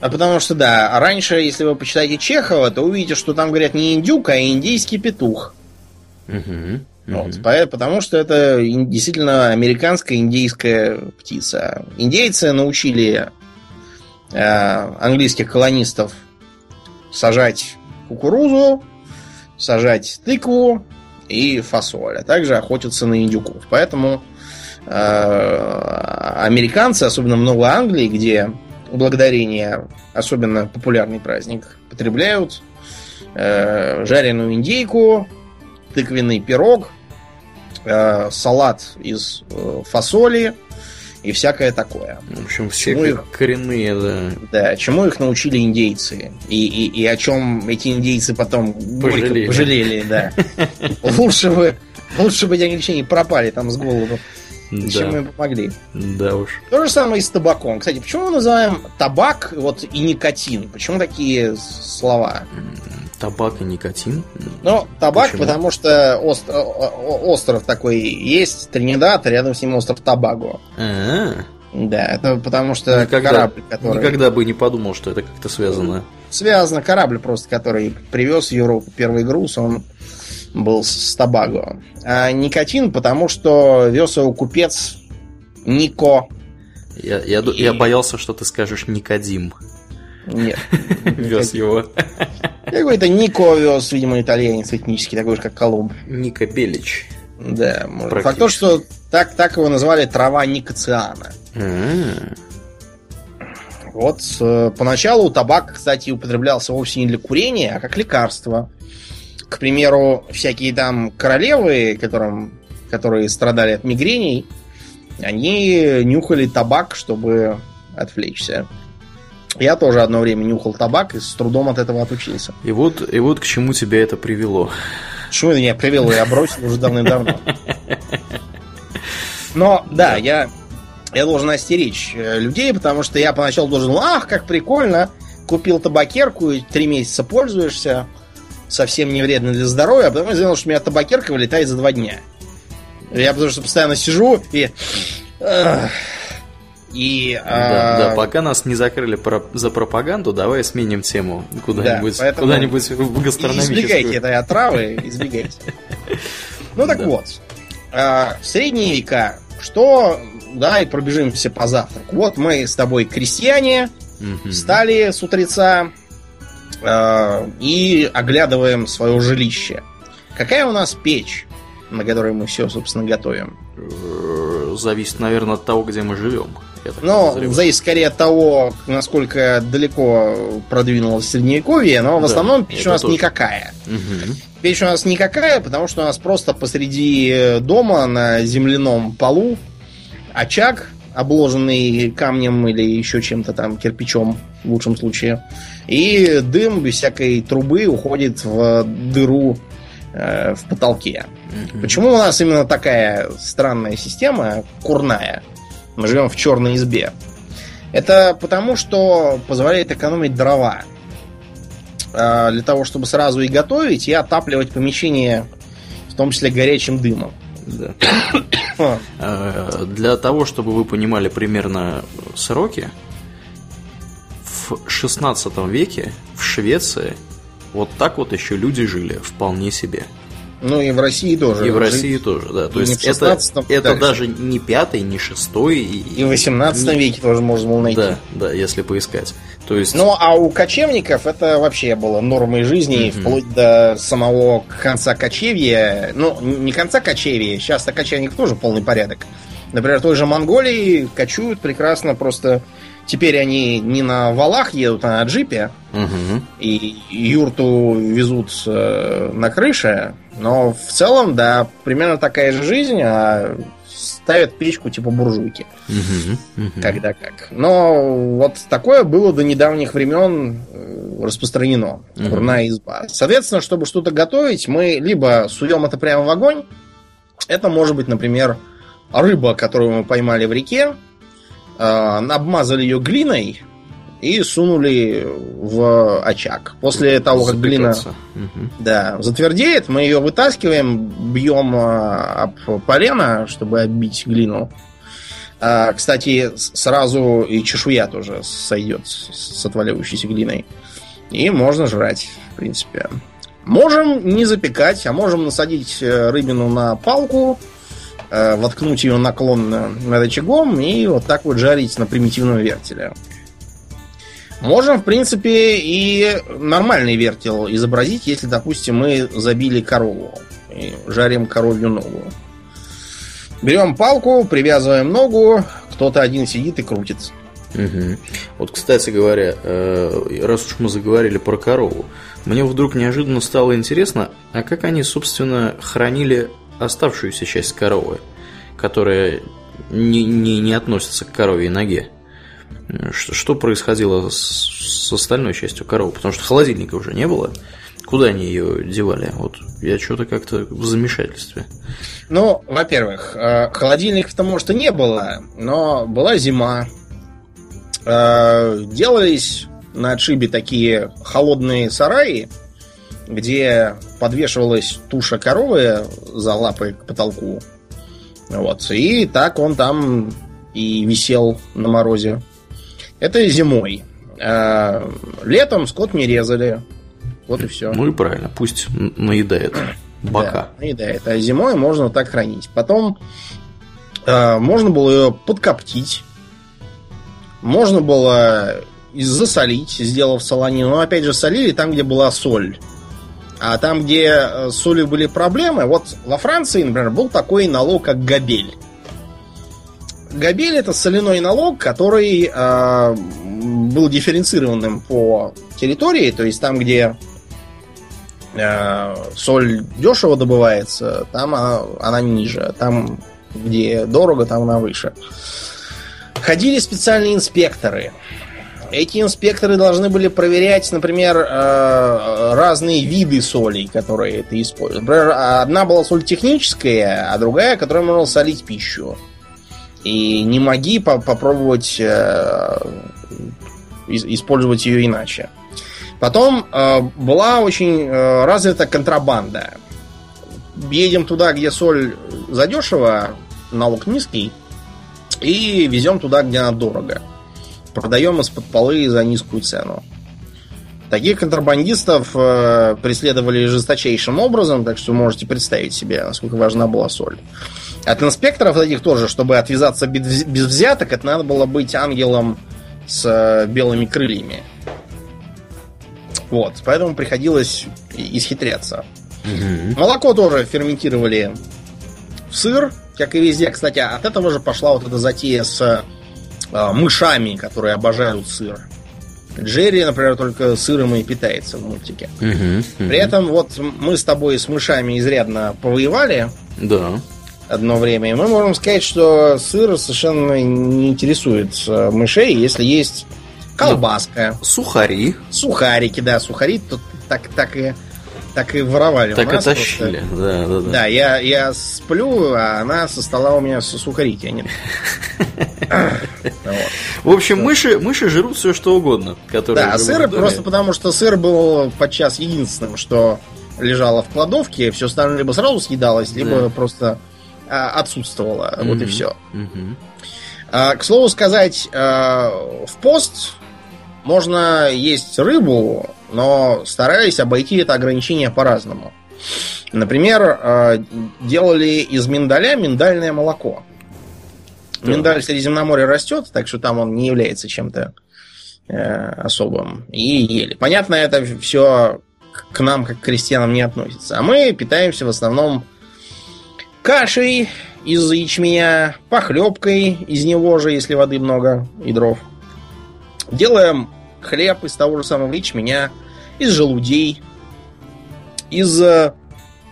А потому что, да, раньше, если вы почитаете Чехова, то увидите, что там говорят не индюк, а индийский петух. Угу. Вот, по- потому что это действительно американская индейская птица. Индейцы научили э, английских колонистов сажать кукурузу, сажать тыкву и фасоль, а также охотиться на индюков. Поэтому э, американцы, особенно в Новой Англии, где благодарение особенно популярный праздник, потребляют э, жареную индейку, тыквенный пирог, э, салат из э, фасоли и всякое такое. В общем, все Ну, их- коренные, да. Да, чему их научили индейцы. И, и, и о чем эти индейцы потом Пожалели. пожалели, да. Лучше бы, лучше бы эти англичане пропали там с голоду, чем мы Да, помогли. да уж. То же самое и с табаком. Кстати, почему мы называем табак вот и никотин? Почему такие слова? Табак и никотин. Ну, табак, Почему? потому что ост- остров такой есть, Тринидад, рядом с ним остров Табаго. А, Да, это потому что Никогда, корабль, который... никогда бы не подумал, что это как-то связано. Связано, корабль просто, который привез в Европу первый груз, он был с- Табаго. А никотин, потому что вез его купец Нико. Я, я, И- я боялся, что ты скажешь Никодим. Нет. Вез его. Какой-то Нико вез, видимо, итальянец этнический, такой же, как Колумб. Ника Белич. Да, может. Факт то, что так, так его назвали трава никоциана. А, Вот э, поначалу табак, кстати, употреблялся вовсе не для курения, а как лекарство. К примеру, всякие там королевы, которым, которые страдали от мигрений, они нюхали табак, чтобы отвлечься. Я тоже одно время нюхал табак и с трудом от этого отучился. И вот, и вот к чему тебя это привело. Это меня привело? Я бросил уже давным-давно. Но, да, я, я должен остеречь э, людей, потому что я поначалу должен, ах, как прикольно, купил табакерку и три месяца пользуешься, совсем не вредно для здоровья, а потом я заметил, что у меня табакерка вылетает за два дня. Я потому что постоянно сижу и... И... Да, а, да, пока нас не закрыли про- за пропаганду, давай сменим тему куда-нибудь, Да, поэтому куда-нибудь в гастрономическую. Избегайте этой отравы, избегайте. Ну так Да. вот. а, В средние века, что... Давай пробежимся по завтраку. Вот мы с тобой крестьяне, встали с утреца а, и оглядываем свое жилище. Какая у нас печь, на которой мы все, собственно, готовим? Э, Зависит, наверное, от того, где мы живем. Ну, подозреваю. зависит скорее от того, насколько далеко продвинулось средневековье, но в Да, основном печь у нас тоже. никакая. Мгм. Печь у нас никакая, потому что у нас просто посреди дома на земляном полу очаг, обложенный камнем или еще чем-то там, кирпичом в лучшем случае. И дым без всякой трубы уходит в дыру э, в потолке. Мгм. Почему у нас именно такая странная система, курная? Мы живем в черной избе. Это потому, что позволяет экономить дрова. А, Для того, чтобы сразу и готовить, и отапливать помещение, в том числе горячим дымом. Да. А, Э, Для того, чтобы вы понимали примерно сроки, в 16 веке в Швеции вот так вот еще люди жили вполне себе. Ну и в России тоже. И в Жить- России тоже, да. То и не есть это, 16-м, это дальше. даже не пятый, не шестой. И, И в 18 веке тоже можно было найти. Да, да, если поискать. То есть, Ну, а у кочевников это вообще было нормой жизни, Мгм. вплоть до самого конца кочевья. Ну, не конца кочевья, сейчас-то кочевник тоже полный порядок. Например, в той же Монголии кочуют прекрасно, просто теперь они не на валах едут, а на джипе, мгм. и юрту везут э, на крыше, но в целом, да, примерно такая же жизнь, а ставят печку типа буржуйки. Мгм. Мгм. Когда как. Но вот такое было до недавних времен э, распространено. Мгм. Курная изба. Соответственно, чтобы что-то готовить, мы либо суем это прямо в огонь. Это может быть, например, рыба, которую мы поймали в реке, обмазали ее глиной и сунули в очаг. После того, как глина да, затвердеет, мы ее вытаскиваем, бьем а, об полено, чтобы отбить глину. А, кстати, сразу и чешуя тоже сойдет с отваливающейся глиной. И можно жрать, в принципе. Можем не запекать, а можем насадить э, рыбину на палку, э, воткнуть ее наклонно над очагом и вот так вот жарить на примитивном вертеле. Можем, в принципе, и нормальный вертел изобразить, если, допустим, мы забили корову и жарим коровью ногу. Берем палку, привязываем ногу, кто-то один сидит и крутит. Угу. Вот, кстати говоря, э, раз уж мы заговорили про корову, мне вдруг неожиданно стало интересно, а как они, собственно, хранили оставшуюся часть коровы, которая не, не, не относится к коровьей ноге? Что, что происходило с, с остальной частью коровы? Потому что холодильника уже не было. Куда они ее девали? Вот я что-то как-то в замешательстве. Ну, во-первых, э, холодильников-то, может, и не было, но была зима. Э, делались на отшибе такие холодные сараи, где подвешивалась туша коровы за лапой к потолку. Вот. И так он там и висел на морозе. Это зимой. А летом скот не резали. Вот и все. Ну и правильно, пусть наедает бока. Да, наедает. А зимой можно так хранить. Потом э, можно было ее подкоптить. Можно было засолить, сделав солонину. Но опять же солили там, где была соль. А там, где э, с солью были проблемы, вот во Франции, например, был такой налог, как габель. Габель это соляной налог, который э, был дифференцированным по территории, то есть там, где э, соль дешево добывается, там она, она ниже, там, где дорого, там она выше. Ходили специальные инспекторы. Эти инспекторы должны были проверять, например, э, разные виды солей, которые это используют. Например, одна была соль техническая, а другая, которая можно солить пищу. И не моги по попробовать э, использовать ее иначе. Потом э, была очень э, развита контрабанда. Едем туда, где соль задешево, налог низкий, и везем туда, где она дорого. Продаем из-под полы за низкую цену. Таких контрабандистов э, преследовали жесточайшим образом, так что можете представить себе, насколько важна была соль. От инспекторов этих тоже, чтобы отвязаться без, взяток, это надо было быть ангелом с э, белыми крыльями. Вот, поэтому приходилось исхитряться. Угу. Молоко тоже ферментировали в сыр, как и везде. Кстати, от этого же пошла вот эта затея с мышами, которые обожают сыр. Джерри, например, только сыром и питается в мультике. Угу, угу. При этом вот мы с тобой с мышами изрядно повоевали. Да. Одно время. И мы можем сказать, что сыр совершенно не интересует э, мышей, если есть колбаска. Ну, сухари. Сухарики, да, сухари тут так, так и так и воровали. Так и тащили, да, да, да. Да, я, я сплю, а она со стола у меня сухари тянет. В общем, мыши, мыши жрут все что угодно. Да, сыр просто потому, что сыр был подчас единственным, что лежало в кладовке, все остальное либо сразу съедалось, либо просто а, отсутствовало. Вот и все. А, к слову сказать, а, в пост можно есть рыбу, но старались обойти это ограничение по-разному. Например, делали из миндаля миндальное молоко. Да. Миндаль в Средиземноморье растет, так что там он не является чем-то э, особым. И ели. Понятно, это все к нам, как к крестьянам, не относится. А мы питаемся в основном кашей из ячменя, похлебкой из него же, если воды много и дров. Делаем хлеб из того же самого ячменя, из желудей, из э,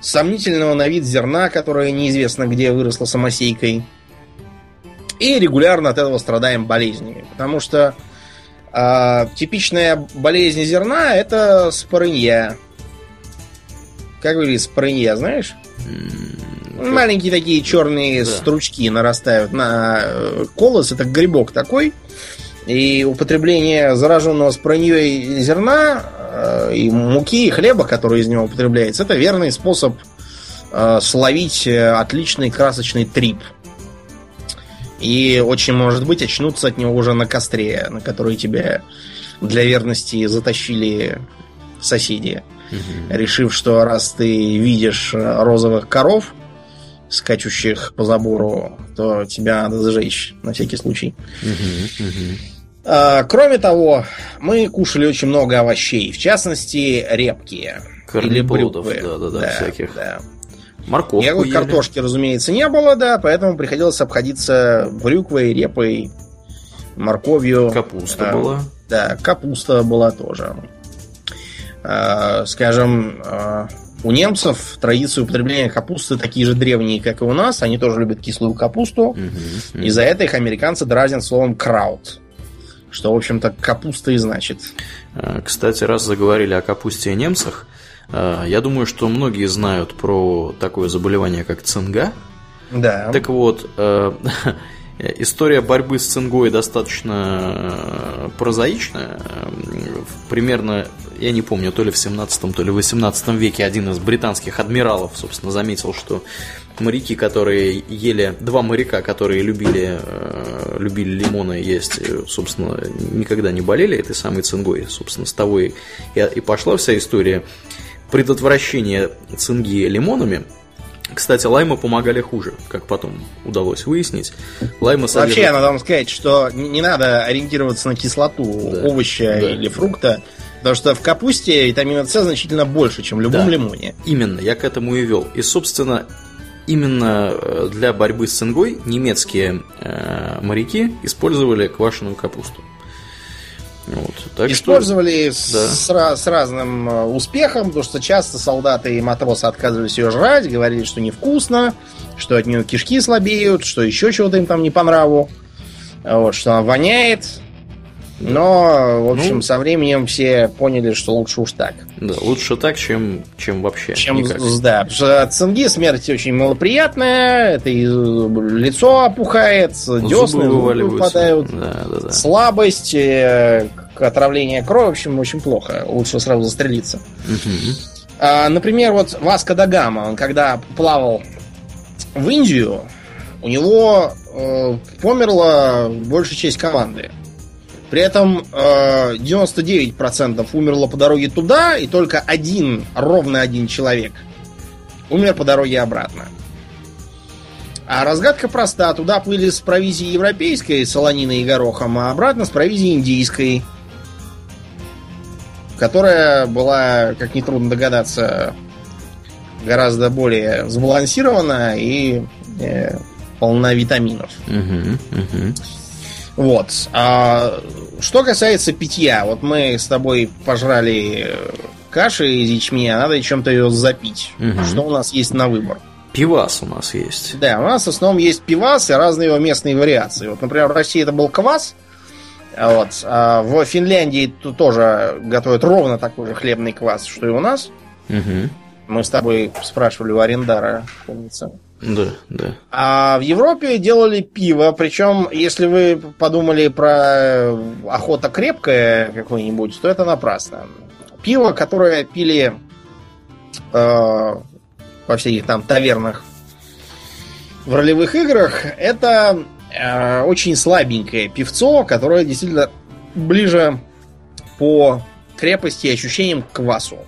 сомнительного на вид зерна, которое неизвестно где выросло самосейкой. И регулярно от этого страдаем болезнями. Потому что э, типичная болезнь зерна это спорынья. Как выглядит спорынья, знаешь? Маленькие такие черные да. стручки нарастают на э, колос. Это грибок такой. И употребление зараженного спраньей зерна э, и муки, и хлеба, который из него употребляется, это верный способ э, словить отличный красочный трип. И очень может быть очнуться от него уже на костре, на который тебя для верности затащили соседи. Угу. Решив, что раз ты видишь розовых коров, скачущих по забору, то тебя надо сжечь на всякий случай. Угу, угу. А, кроме того, мы кушали очень много овощей, в частности, репки. Или брюквы. Да, всяких. Да. Морковку Никакой ели. картошки, разумеется, не было, да, поэтому приходилось обходиться брюквой, репой, морковью. Капуста а, была. Да, капуста была тоже. А, скажем, а, у немцев традиции употребления капусты такие же древние, как и у нас. Они тоже любят кислую капусту. Угу. И за это их американцы дразнят словом краут. Что, в общем-то, капуста и значит. А, кстати, раз заговорили о капусте и немцах, а, я думаю, что многие знают про такое заболевание, как цинга. Да. Так вот, э, история борьбы с цингой достаточно прозаичная. Примерно, я не помню, то ли в 17 то ли в 18 веке один из британских адмиралов, собственно, заметил, что моряки, которые ели, два моряка, которые любили, э, любили лимоны есть, собственно, никогда не болели этой самой цингой. Собственно, с того и, и пошла вся история предотвращения цинги лимонами. Кстати, лаймы помогали хуже, как потом удалось выяснить. Лаймы содержат... Вообще, надо вам сказать, что не надо ориентироваться на кислоту да. овоща да. или фрукта, потому что в капусте витамина С значительно больше, чем в любом да. лимоне. Именно, я к этому и вел. И, собственно, именно э, для борьбы с цингой немецкие э, моряки использовали квашеную капусту. Вот, так Использовали что, с, да. с, с разным э, успехом, потому что часто солдаты и матросы отказывались ее жрать, говорили, что невкусно, что от нее кишки слабеют, что еще чего-то им там не по нраву, вот, что она воняет. Но, в общем, ну, со временем все поняли, что лучше уж так. Да, лучше так, чем, чем вообще. Чем, никак. да. Потому что от цинги смерть очень малоприятная, это и лицо опухает, десны выпадают, да, да, да. слабость, э, отравление крови, в общем, очень плохо. Лучше сразу застрелиться. Угу. А, например, вот Васко да Гама, он когда плавал в Индию, у него э, померла большая часть команды. При этом э, 99% умерло по дороге туда, и только один, ровно один человек умер по дороге обратно. А разгадка проста. Туда плыли с провизией европейской, солониной и горохом, а обратно с провизией индийской, которая была, как нетрудно догадаться, гораздо более сбалансирована и э, полна витаминов. Угу, угу. Вот. А, что касается питья, вот мы с тобой пожрали каши из ячменя, надо чем-то ее запить. Угу. Что у нас есть на выбор? Пивас у нас есть. Да, у нас в основном есть пивас и разные его местные вариации. Вот, например, в России это был квас. Вот. А в Финляндии тоже готовят ровно такой же хлебный квас, что и у нас. Угу. Мы с тобой спрашивали у арендара, помнится. Да, да. А в Европе делали пиво, причем, если вы подумали про охота крепкая какой-нибудь, то это напрасно. Пиво, которое пили э, во всяких там тавернах в ролевых играх, это э, очень слабенькое пивцо, которое действительно ближе по крепости и ощущениям к квасу.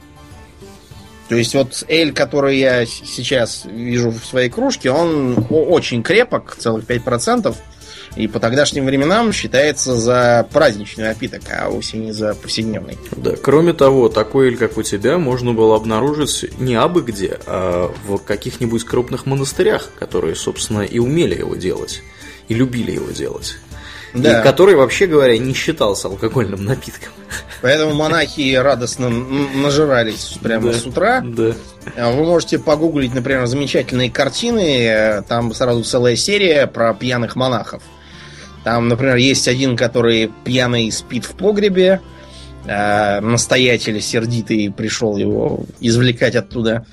То есть вот эль, который я сейчас вижу в своей кружке, он очень крепок, целых 5%, и по тогдашним временам считается за праздничный напиток, а вовсе не за повседневный. Да, кроме того, такой эль, как у тебя, можно было обнаружить не абы где, а в каких-нибудь крупных монастырях, которые, собственно, и умели его делать, и любили его делать да. и который, вообще говоря, не считался алкогольным напитком. Поэтому монахи радостно нажирались прямо да, с утра. Да. А вы можете погуглить, например, замечательные картины. Там сразу целая серия про пьяных монахов. Там, например, есть один, который пьяный спит в погребе. А настоятель сердитый пришел его извлекать оттуда.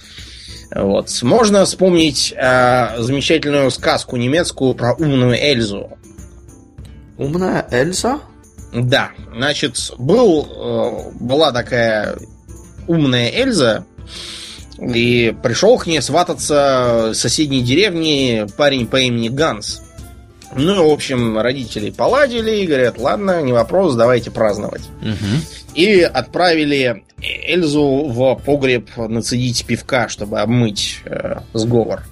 Вот. Можно вспомнить а, замечательную сказку немецкую про умную Эльзу. Умная Эльза? Да, значит, был, э, была такая умная Эльза, и пришел к ней свататься в соседней деревни парень по имени Ганс. Ну, в общем, родители поладили и говорят, ладно, не вопрос, давайте праздновать. И отправили Эльзу в погреб нацедить пивка, чтобы обмыть э, сговор.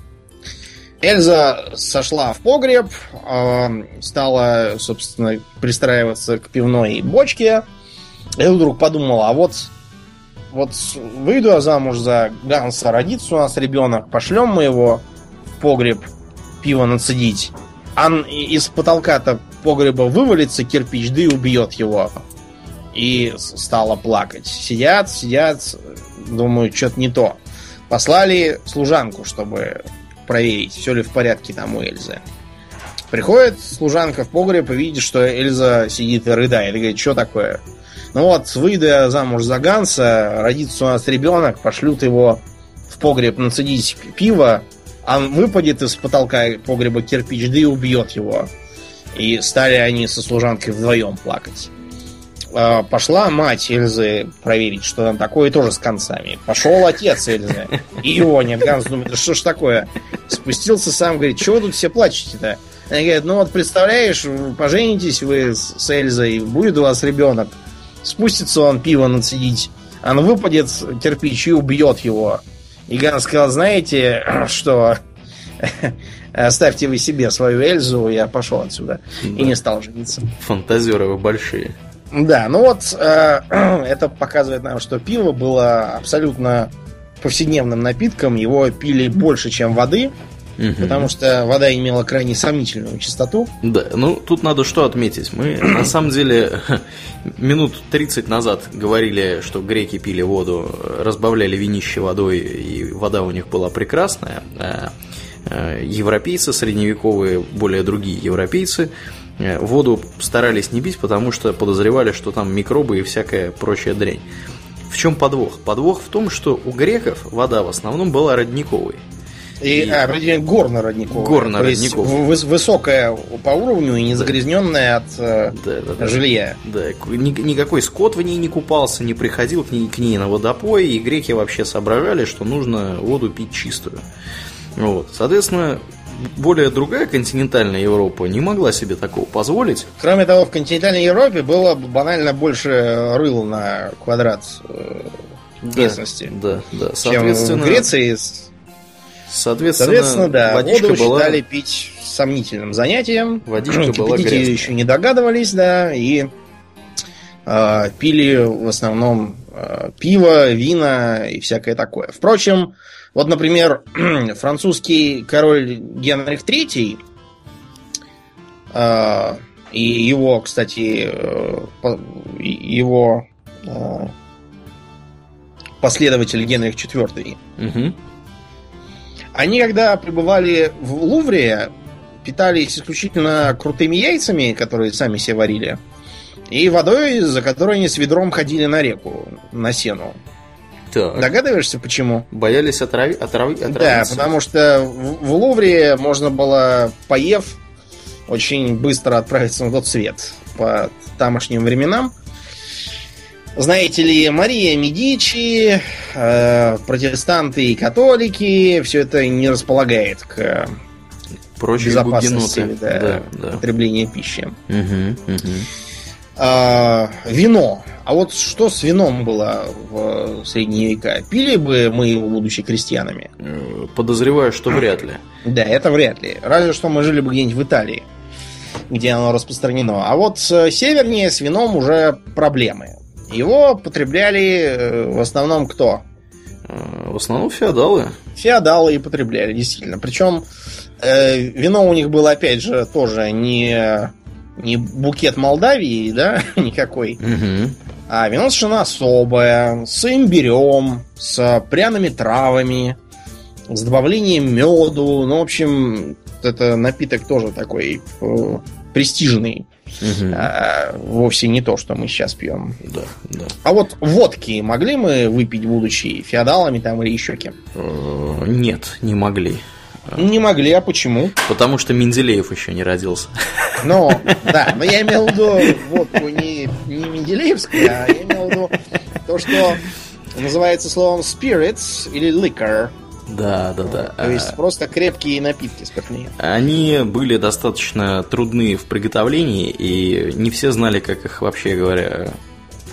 Эльза сошла в погреб, э, стала, собственно, пристраиваться к пивной бочке. И вдруг подумала, а вот, вот выйду я замуж за Ганса, родится у нас ребенок, пошлем мы его в погреб пиво нацедить. А из потолка-то погреба вывалится кирпич, да и убьет его. И стала плакать. Сидят, сидят, думаю, что-то не то. Послали служанку, чтобы проверить, все ли в порядке там у Эльзы. Приходит служанка в погреб и видит, что Эльза сидит и рыдает. И говорит, что такое? Ну вот, выйду я замуж за Ганса, родится у нас ребенок, пошлют его в погреб нацедить пиво, а выпадет из потолка погреба кирпич, да и убьет его. И стали они со служанкой вдвоем плакать. А, пошла мать Эльзы проверить, что там такое, тоже с концами. Пошел отец Эльзы. И его нет. Ганс думает, да что ж такое? Спустился сам, говорит, чего вы тут все плачете-то? Они говорят, ну вот представляешь, поженитесь вы с Эльзой, будет у вас ребенок. Спустится он пиво нацедить, он выпадет кирпич и убьет его. И Ганс сказал, знаете, что оставьте вы себе свою Эльзу, я пошел отсюда. Да. И не стал жениться. Фантазеры вы большие. Да, ну вот э, это показывает нам, что пиво было абсолютно повседневным напитком. Его пили больше, чем воды. Угу. Потому что вода имела крайне сомнительную чистоту. Да, ну тут надо что отметить. Мы на самом деле минут 30 назад говорили, что греки пили воду, разбавляли винище водой, и вода у них была прекрасная. А европейцы средневековые, более другие европейцы, воду старались не бить, потому что подозревали, что там микробы и всякая прочая дрянь. В чем подвох? Подвох в том, что у греков вода в основном была родниковой. И, и... А, горно-родниковая. Горно-родниковая. высокая по уровню и не загрязненная от э, да, да, да. жилья. Да, никакой скот в ней не купался, не приходил к ней, к ней на водопой, и греки вообще соображали, что нужно воду пить чистую. Вот. Соответственно, более другая континентальная Европа не могла себе такого позволить. Кроме того, в континентальной Европе было банально больше рыл на квадрат э, местности. Да, да. Чем в Греции Соответственно, Соответственно да, воду была... считали пить сомнительным занятием. Водичка была грязная. еще не догадывались, да, и э, пили в основном пиво, вина и всякое такое. Впрочем, вот, например, французский король Генрих III э, и его, кстати, э, его э, последователь Генрих IV, угу. Они, когда пребывали в Лувре, питались исключительно крутыми яйцами, которые сами себе варили, и водой, за которой они с ведром ходили на реку, на сену. Так. Догадываешься, почему? Боялись отрави... отрави... отравиться? Да, потому что в, в Лувре можно было, поев, очень быстро отправиться на тот свет по тамошним временам. Знаете ли, Мария Медичи, э, протестанты и католики, все это не располагает к Прочие безопасности да, да, да. потребления пищи. Угу, угу. А, вино. А вот что с вином было в средние века? Пили бы мы его, будучи крестьянами? Э, подозреваю, что вряд ли. Да, это вряд ли. Разве что мы жили бы где-нибудь в Италии, где оно распространено. А вот севернее с вином уже проблемы. Его потребляли э, в основном кто? Э, в основном феодалы. Феодалы и потребляли, действительно. Причем э, вино у них было, опять же, тоже не, не букет Молдавии, да, никакой. Угу. А вино совершенно особое, с имбирем, с пряными травами, с добавлением меду. Ну, в общем, это напиток тоже такой э, престижный. Угу. А, вовсе не то, что мы сейчас пьем. Да, да. А вот водки могли мы выпить, будучи феодалами там или еще кем? Э, нет, не могли. Не могли, а почему? Потому что Менделеев еще не родился. Ну, да, но я имел в виду водку не, не Менделеевскую, а я имел в виду то, что называется словом spirits или liquor. Да, да, да. То есть просто крепкие напитки спиртные. Они были достаточно трудны в приготовлении, и не все знали, как их вообще говоря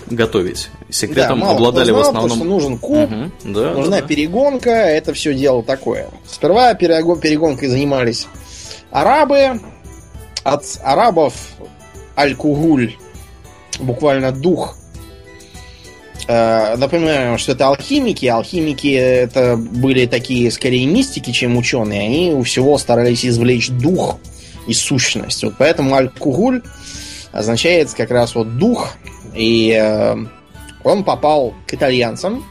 готовить. Секретом да, мало обладали знал, в основном. Потому что нужен куб, Мгм, да, нужна да, да. перегонка, это все дело такое. Сперва перего- перегонкой занимались арабы. От арабов аль-кугуль, буквально дух. Э, Напоминаю, что это алхимики. Алхимики это были такие скорее мистики, чем ученые. Они у всего старались извлечь дух и сущность. Вот поэтому аль-кугуль означает как раз вот дух. И э, он попал к итальянцам.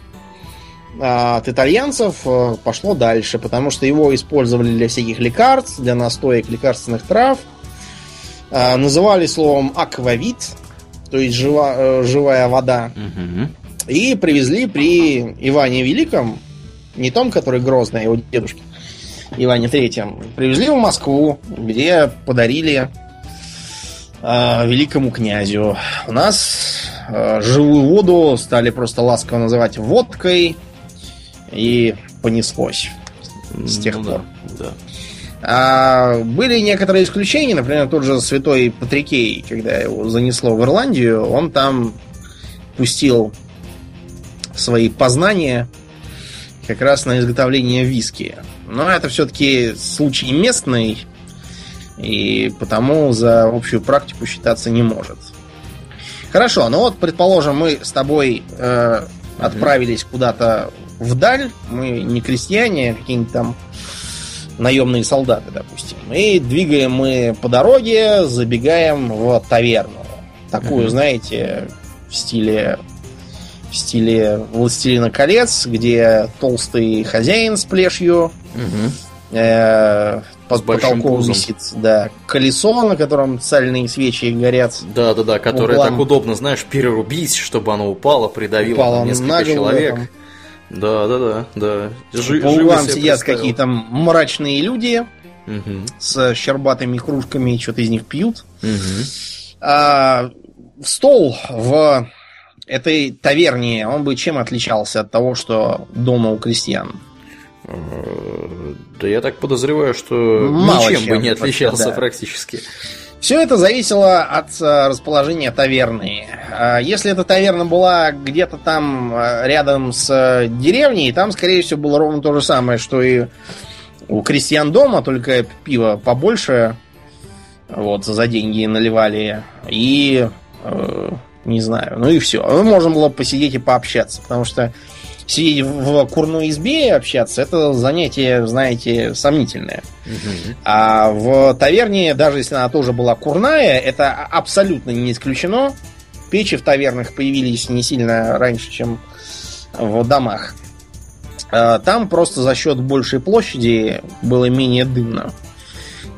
А от итальянцев э, пошло дальше, потому что его использовали для всяких лекарств, для настоек лекарственных трав. А, Называли словом аквавит, то есть жива- э, живая вода. И привезли при Иване Великом, не том, который грозный, а его дедушке, Иване Третьем, привезли в Москву, где подарили э, великому князю. У нас живую воду стали просто ласково называть водкой, и понеслось. С тех Ну пор. Да, да. А были некоторые исключения, например, тот же святой Патрикей, когда его занесло в Ирландию, он там пустил свои познания как раз на изготовление виски. Но это все-таки случай местный, и потому за общую практику считаться не может. Хорошо, ну вот, предположим, мы с тобой э, отправились куда-то вдаль, мы не крестьяне, а какие-нибудь там наемные солдаты, допустим. И двигаем мы по дороге, забегаем в таверну. Такую, Мгм. знаете, в стиле в стиле «Властелина колец», где толстый хозяин с плешью, Мгм. э, под потолком пузом. висит, да, колесо, на котором сальные свечи горят. Да, да, да, которое Углам. так удобно, знаешь, перерубить, чтобы оно упало, придавило Упало там несколько на человек. там. Да, да, да, да. Жи- По углам сидят какие-то мрачные люди Мгм, с щербатыми кружками, что-то из них пьют. мгм. А, стол в этой таверне, он бы чем отличался от того, что дома у крестьян? Э, Да я так подозреваю, что Мало ничем бы чем не вообще, отличался да. практически. Все это зависело от а, расположения таверны. А, Если эта таверна была где-то там а, рядом с деревней, там, скорее всего, было ровно то же самое, что и у крестьян дома, только пиво побольше, вот, за деньги наливали, и, э, не знаю, ну и все. Можно было посидеть и пообщаться, потому что сидеть в курной избе и общаться, это занятие, знаете, сомнительное. Мгм. А в таверне, даже если она тоже была курная, это абсолютно не исключено. Печи в тавернах появились не сильно раньше, чем в домах. А, Там просто за счет большей площади было менее дымно.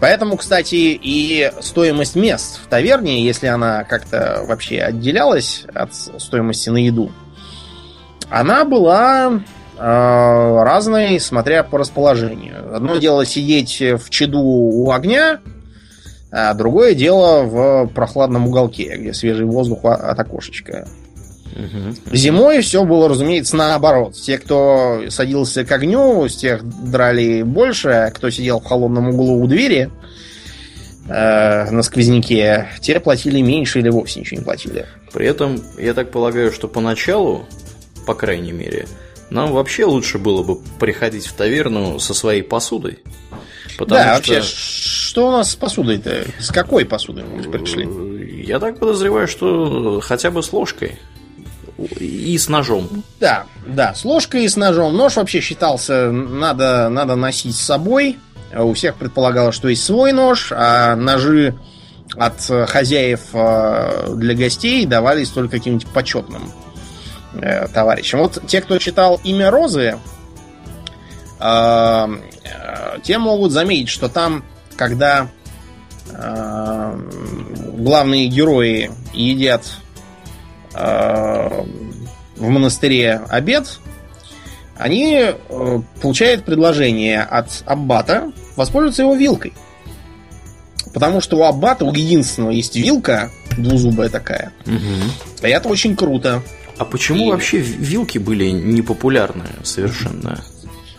Поэтому, кстати, и стоимость мест в таверне, если она как-то вообще отделялась от стоимости на еду, она была э, разной, смотря по расположению. Одно дело сидеть в чаду у огня, а другое дело в прохладном уголке, где свежий воздух от окошечка. Мгм. Зимой все было, разумеется, наоборот. Те, кто садился к огню, с тех драли больше, а кто сидел в холодном углу у двери э, на сквозняке, те платили меньше или вовсе ничего не платили. При этом, я так полагаю, что поначалу, по крайней мере, нам вообще лучше было бы приходить в таверну со своей посудой. Потому да, что, вообще, что у нас с посудой-то? С какой посудой мы пришли? Я так подозреваю, что хотя бы с ложкой и с ножом. Да, да, с ложкой и с ножом. Нож вообще считался, надо, надо носить с собой. У всех предполагалось, что есть свой нож, а ножи от хозяев э, для гостей давались только каким-нибудь почетным э, товарищам. Вот те, кто читал «Имя Розы», э, э, те могут заметить, что там, когда э, главные герои едят э, в монастыре обед, они э, получают предложение от аббата воспользоваться его вилкой. Потому что у аббата, у единственного есть вилка, двузубая такая. И это очень круто. А почему И- вообще вилки были непопулярны совершенно?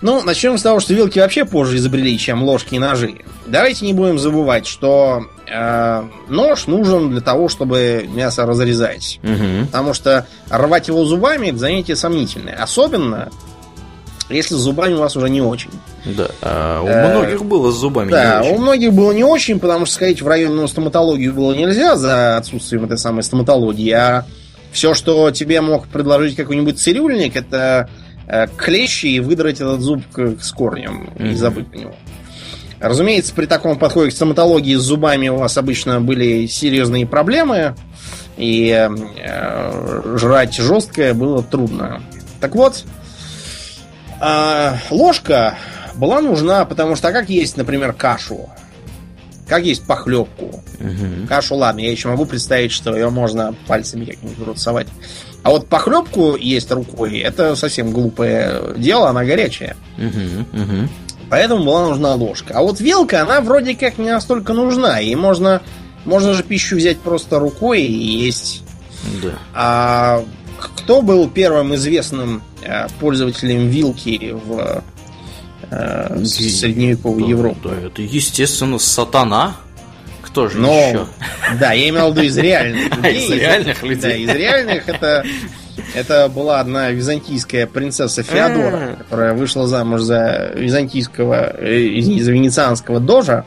Ну, начнем с того, что вилки вообще позже изобрели, чем ложки и ножи. Давайте не будем забывать, что э, нож нужен для того, чтобы мясо разрезать. Угу. Потому что рвать его зубами это занятие сомнительное. Особенно, если с зубами у вас уже не очень. Да. А у Э, многих было с зубами Да, не у очень. многих было не очень, потому что сходить в районную стоматологию было нельзя за отсутствием этой самой стоматологии, а все, что тебе мог предложить какой-нибудь цирюльник, это э, клещи и выдрать этот зуб с корнем и забыть про него. Разумеется, при таком подходе к стоматологии с зубами у вас обычно были серьезные проблемы, и э, жрать жесткое было трудно. Так вот, а, ложка была нужна, потому что а как есть, например, кашу, как есть похлебку. Мгм. Кашу, ладно, я еще могу представить, что ее можно пальцами как-нибудь в рот совать. А вот похлебку есть рукой, это совсем глупое дело, она горячая. Мгм. Мгм. Поэтому была нужна ложка. А вот вилка, она вроде как не настолько нужна. И можно, можно же пищу взять просто рукой и есть. Да. А кто был первым известным э, пользователем вилки в э, средневековой Да, Европе? Да, это, естественно, сатана. Кто же Но, еще? да, я имел в виду из реальных людей. из реальных людей. Да, из реальных это, это была одна византийская принцесса Феодора, которая вышла замуж за византийского, э, за венецианского дожа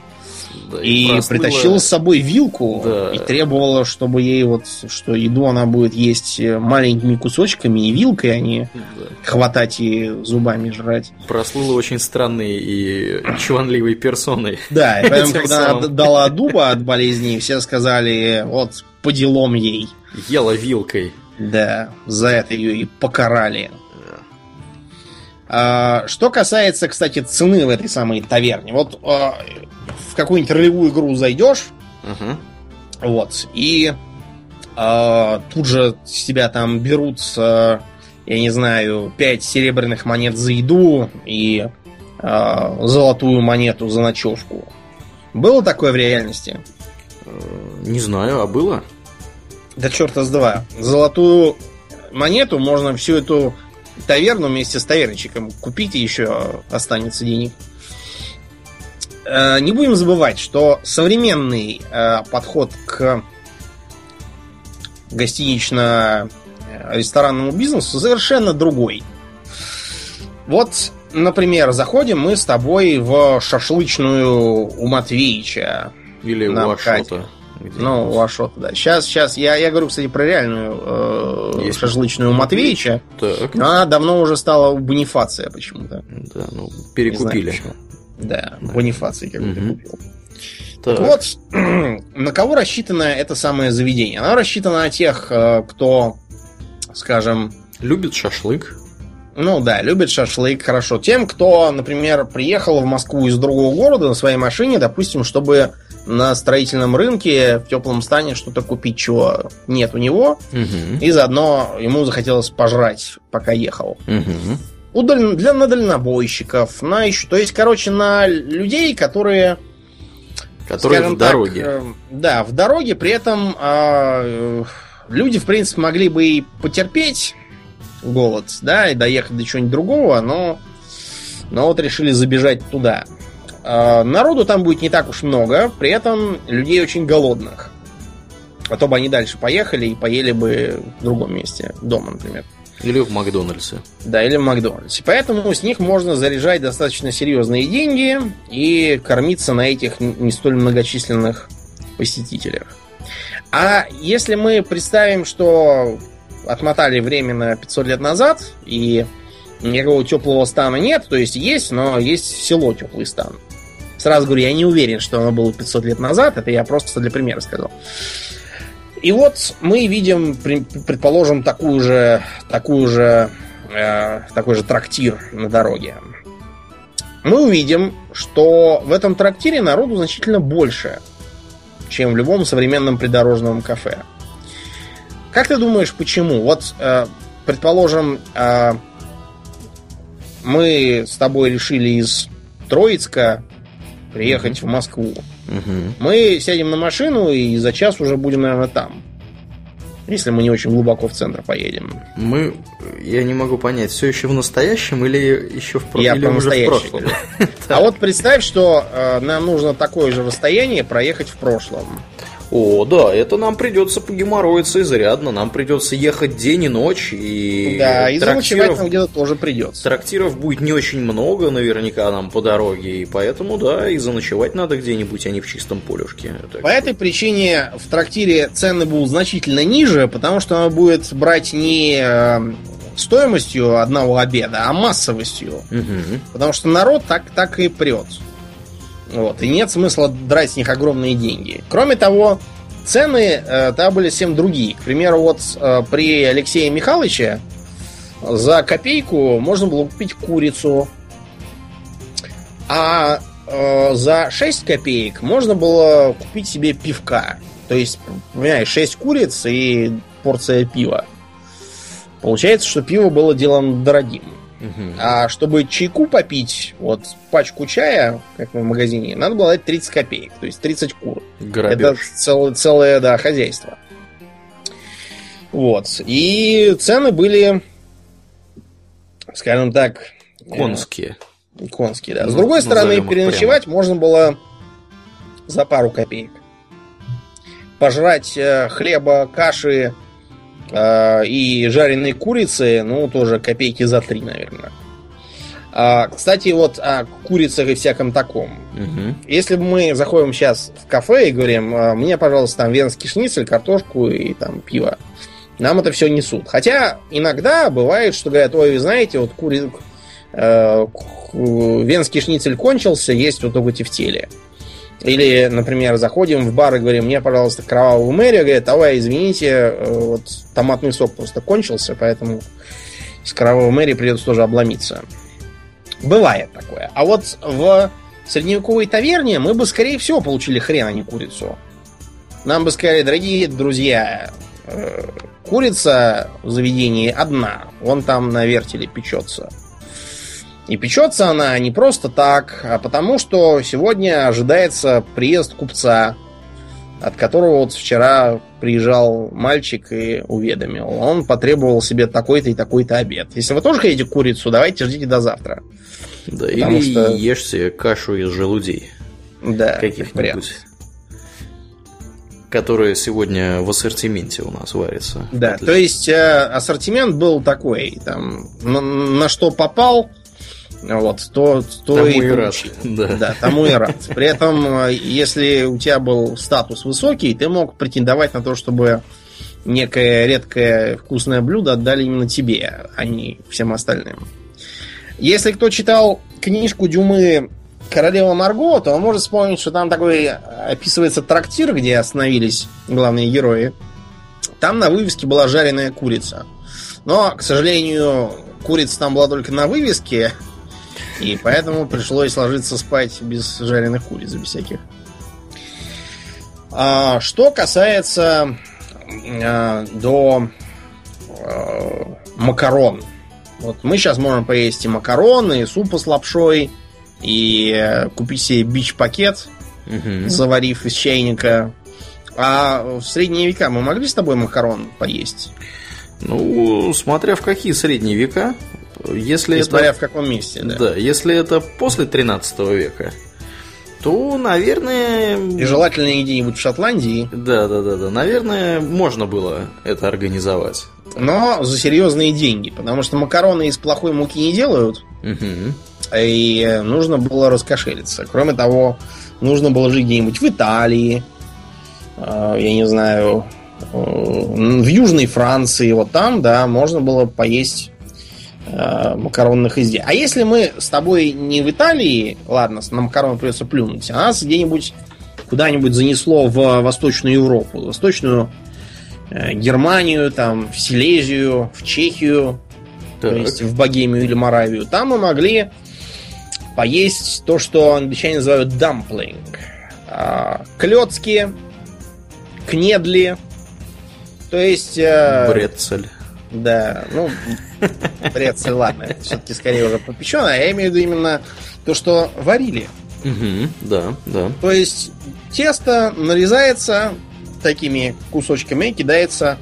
Да, и прослыла- притащила с собой вилку Да. и требовала, чтобы ей вот, что еду она будет есть э, маленькими кусочками и вилкой, а не Да. хватать и зубами жрать. прослыла очень странной и чванливой персоной. Да, и поэтому, когда она дала дуба от болезни, все сказали, вот, по делам ей. Ела вилкой. Да, за это ее и покарали. А, что касается, кстати, цены в этой самой таверне. Вот а, в какую-нибудь ролевую игру зайдешь, Ага. вот, и а, тут же с тебя там берут, а, я не знаю, 5 серебряных монет за еду и а, золотую монету за ночевку. Было такое в реальности? Э, Не знаю, а было? Да черта с два. Золотую монету можно всю эту таверну вместе с таверничиком купить, и еще останется денег. Э, Не будем забывать, что современный э, подход к гостинично-ресторанному бизнесу совершенно другой. Вот, например, заходим мы с тобой в шашлычную у Матвеича. Или у. Ашота? Ну, у Ашота, да. Сейчас, сейчас, я, я говорю, кстати, про реальную э, Есть. шашлычную у Матвеича. Так. Она давно уже стала у Бонифация почему-то. Да, ну, Не знаю перекупили. почему. Да, Бонифаций как бы Мгм. купил. Так. Вот, на кого рассчитано это самое заведение? Оно рассчитано на тех, э, кто, скажем, Любит шашлык. ну да, любит шашлык, хорошо. Тем, кто, например, приехал в Москву из другого города на своей машине, допустим, чтобы на строительном рынке в теплом стане что-то купить, чего нет у него, Мгм. и заодно ему захотелось пожрать, пока ехал. Мгм. У даль- для на дальнобойщиков, на еще, то есть, короче, на людей, которые Которые в дороге. так, э, да, в дороге, при этом а, э, люди, в принципе, могли бы и потерпеть голод, да, и доехать до чего-нибудь другого, но, но вот решили забежать туда. А, народу там будет не так уж много, при этом людей очень голодных. А то бы они дальше поехали и поели бы в другом месте, дома, например. Или в Макдональдсе. Да, или в Макдональдсе. Поэтому с них можно заряжать достаточно серьезные деньги и кормиться на этих не столь многочисленных посетителях. А если мы представим, что отмотали время на 500 лет назад, и никакого теплого стана нет, то есть есть, но есть село теплый стан. Сразу говорю, я не уверен, что оно было 500 лет назад, это я просто для примера сказал. И вот мы видим, предположим, такую же, такую же, э, такой же трактир на дороге. Мы увидим, что в этом трактире народу значительно больше, чем в любом современном придорожном кафе. Как ты думаешь, почему? Вот, э, предположим, э, мы с тобой решили из Троицка приехать в Москву. Мгм. Мы сядем на машину и за час уже будем, наверное, там. Если мы не очень глубоко в центр поедем. Мы, я не могу понять, все еще в настоящем или еще в, Я или уже в прошлом? А вот представь, что э, нам нужно такое же расстояние проехать в прошлом. О, да, это нам придется погеморроиться изрядно. Нам придется ехать день и ночь. И да, и заночевать трактиров, нам где-то тоже придется. трактиров будет не очень много наверняка нам по дороге. И поэтому, да, и заночевать надо где-нибудь, а не в чистом полюшке. Так По этой причине в трактире цены будут значительно ниже, потому что она будет брать не э, стоимостью одного обеда, а массовостью. Мгм. Потому что народ так, так и прет. Вот. И нет смысла драть с них огромные деньги. Кроме того, цены э, там были совсем другие. К примеру, вот э, при Алексее Михайловиче за копейку можно было купить курицу. А э, за 6 копеек можно было купить себе пивка. То есть, понимаешь, 6 куриц и порция пива. Получается, что пиво было делом дорогим. А чтобы чайку попить, вот пачку чая, как в магазине, надо было дать 30 копеек, то есть 30 кур. Это Грабеж. целое, целое, да, хозяйство. Вот. И цены были, скажем так, э, Конские. конские, да. С Ну, другой стороны, переночевать можно было за пару копеек. Пожрать э, хлеба, каши и жареной курицы, ну, тоже копейки за три, наверное. А, кстати, вот о курицах и всяком таком. Мгм. Если бы мы заходим сейчас в кафе и говорим, «А, мне, пожалуйста, там венский шницель, картошку и там пиво, нам это все несут. Хотя иногда бывает, что говорят, ой, вы знаете, вот кури... э, венский шницель кончился, есть вот только тефтели. Или, например, заходим в бар и говорим, мне, пожалуйста, кровавую мэри, говорят, ой, извините, э, вот томатный сок просто кончился, поэтому с кровавой мэри придется тоже обломиться. Бывает такое. А вот в средневековой таверне мы бы, скорее всего, получили хрен, а не курицу. Нам бы сказали, дорогие друзья, э, курица в заведении одна. Вон там на вертеле печется. И печется она не просто так, а потому что сегодня ожидается приезд купца, от которого вот вчера приезжал мальчик и уведомил. Он потребовал себе такой-то и такой-то обед. Если вы тоже хотите курицу, давайте ждите до завтра. Да, Потому или что- ешьте кашу из желудей Да, каких-нибудь. Которые сегодня в ассортименте у нас варятся. Да, Отлично. то есть э, ассортимент был такой, там, на, на что попал, вот, то, то Тому и, и рад. Да. Да, тому и рад. При этом, э, если у тебя был статус высокий, ты мог претендовать на то, чтобы некое редкое вкусное блюдо отдали именно тебе, а не всем остальным. Если кто читал книжку Дюмы Королева Марго, то он может вспомнить, что там такой э, описывается трактир, где остановились главные герои. Там на вывеске была жареная курица. Но, к сожалению, курица там была только на вывеске, и поэтому пришлось ложиться спать без жареных куриц, без всяких. А, что касается а, до а, макарон. Вот мы сейчас можем поесть и макароны, и супа с лапшой, и купить себе бич-пакет, Мгм. заварив из чайника. А в средние века мы могли с тобой макарон поесть? Ну, смотря в какие средние века. Если И это... смотря в каком месте, да. Да, если это после 13 века, то, наверное... И желательно где-нибудь в Шотландии, Да, да, да, да. Наверное, можно было это организовать. но за серьезные деньги, потому что макароны из плохой муки не делают, Мгм. и нужно было раскошелиться. Кроме того, нужно было жить где-нибудь в Италии, э, я не знаю, э, в Южной Франции, вот там, да, можно было поесть э, макаронных изделий. А если мы с тобой не в Италии, ладно, на макароны придется плюнуть, а нас где-нибудь куда-нибудь занесло в Восточную Европу, в Восточную э, Германию, там, в Силезию, в Чехию, то Так. есть в Богемию или Моравию, там мы могли поесть то, что англичане называют дамплинг. А, Клёцки, кнедли, то есть... э, Брецель. Да, ну, брецель, ладно, все-таки скорее уже попечено, а я имею в виду именно то, что варили. Мгм. Да, да. То есть тесто нарезается такими кусочками и кидается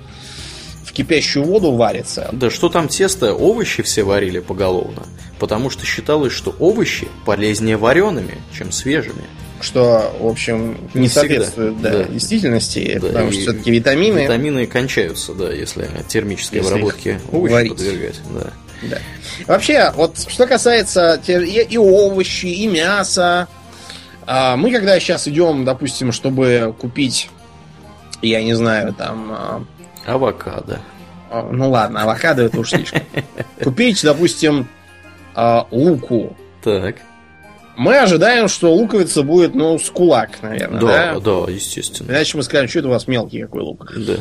в кипящую воду варится. Да что там тесто, овощи все варили поголовно, потому что считалось, что овощи полезнее вареными, чем свежими. Что, в общем, не, Не всегда, соответствует да, да. действительности, Да, потому и что все-таки витамины. Витамины кончаются, да, если термической Если обработке овощи подвергать. Да. Да. Вообще, вот что касается и, овощи, и мяса, мы когда сейчас идем, допустим, чтобы купить, я не знаю, там, а, Авокадо. а, ну ладно, авокадо это уж слишком. Купить, допустим, а, луку. Так. Мы ожидаем, что луковица будет, ну, с кулак, наверное, Да, да? да, естественно. Иначе мы скажем, что это у вас мелкий какой лук. Да.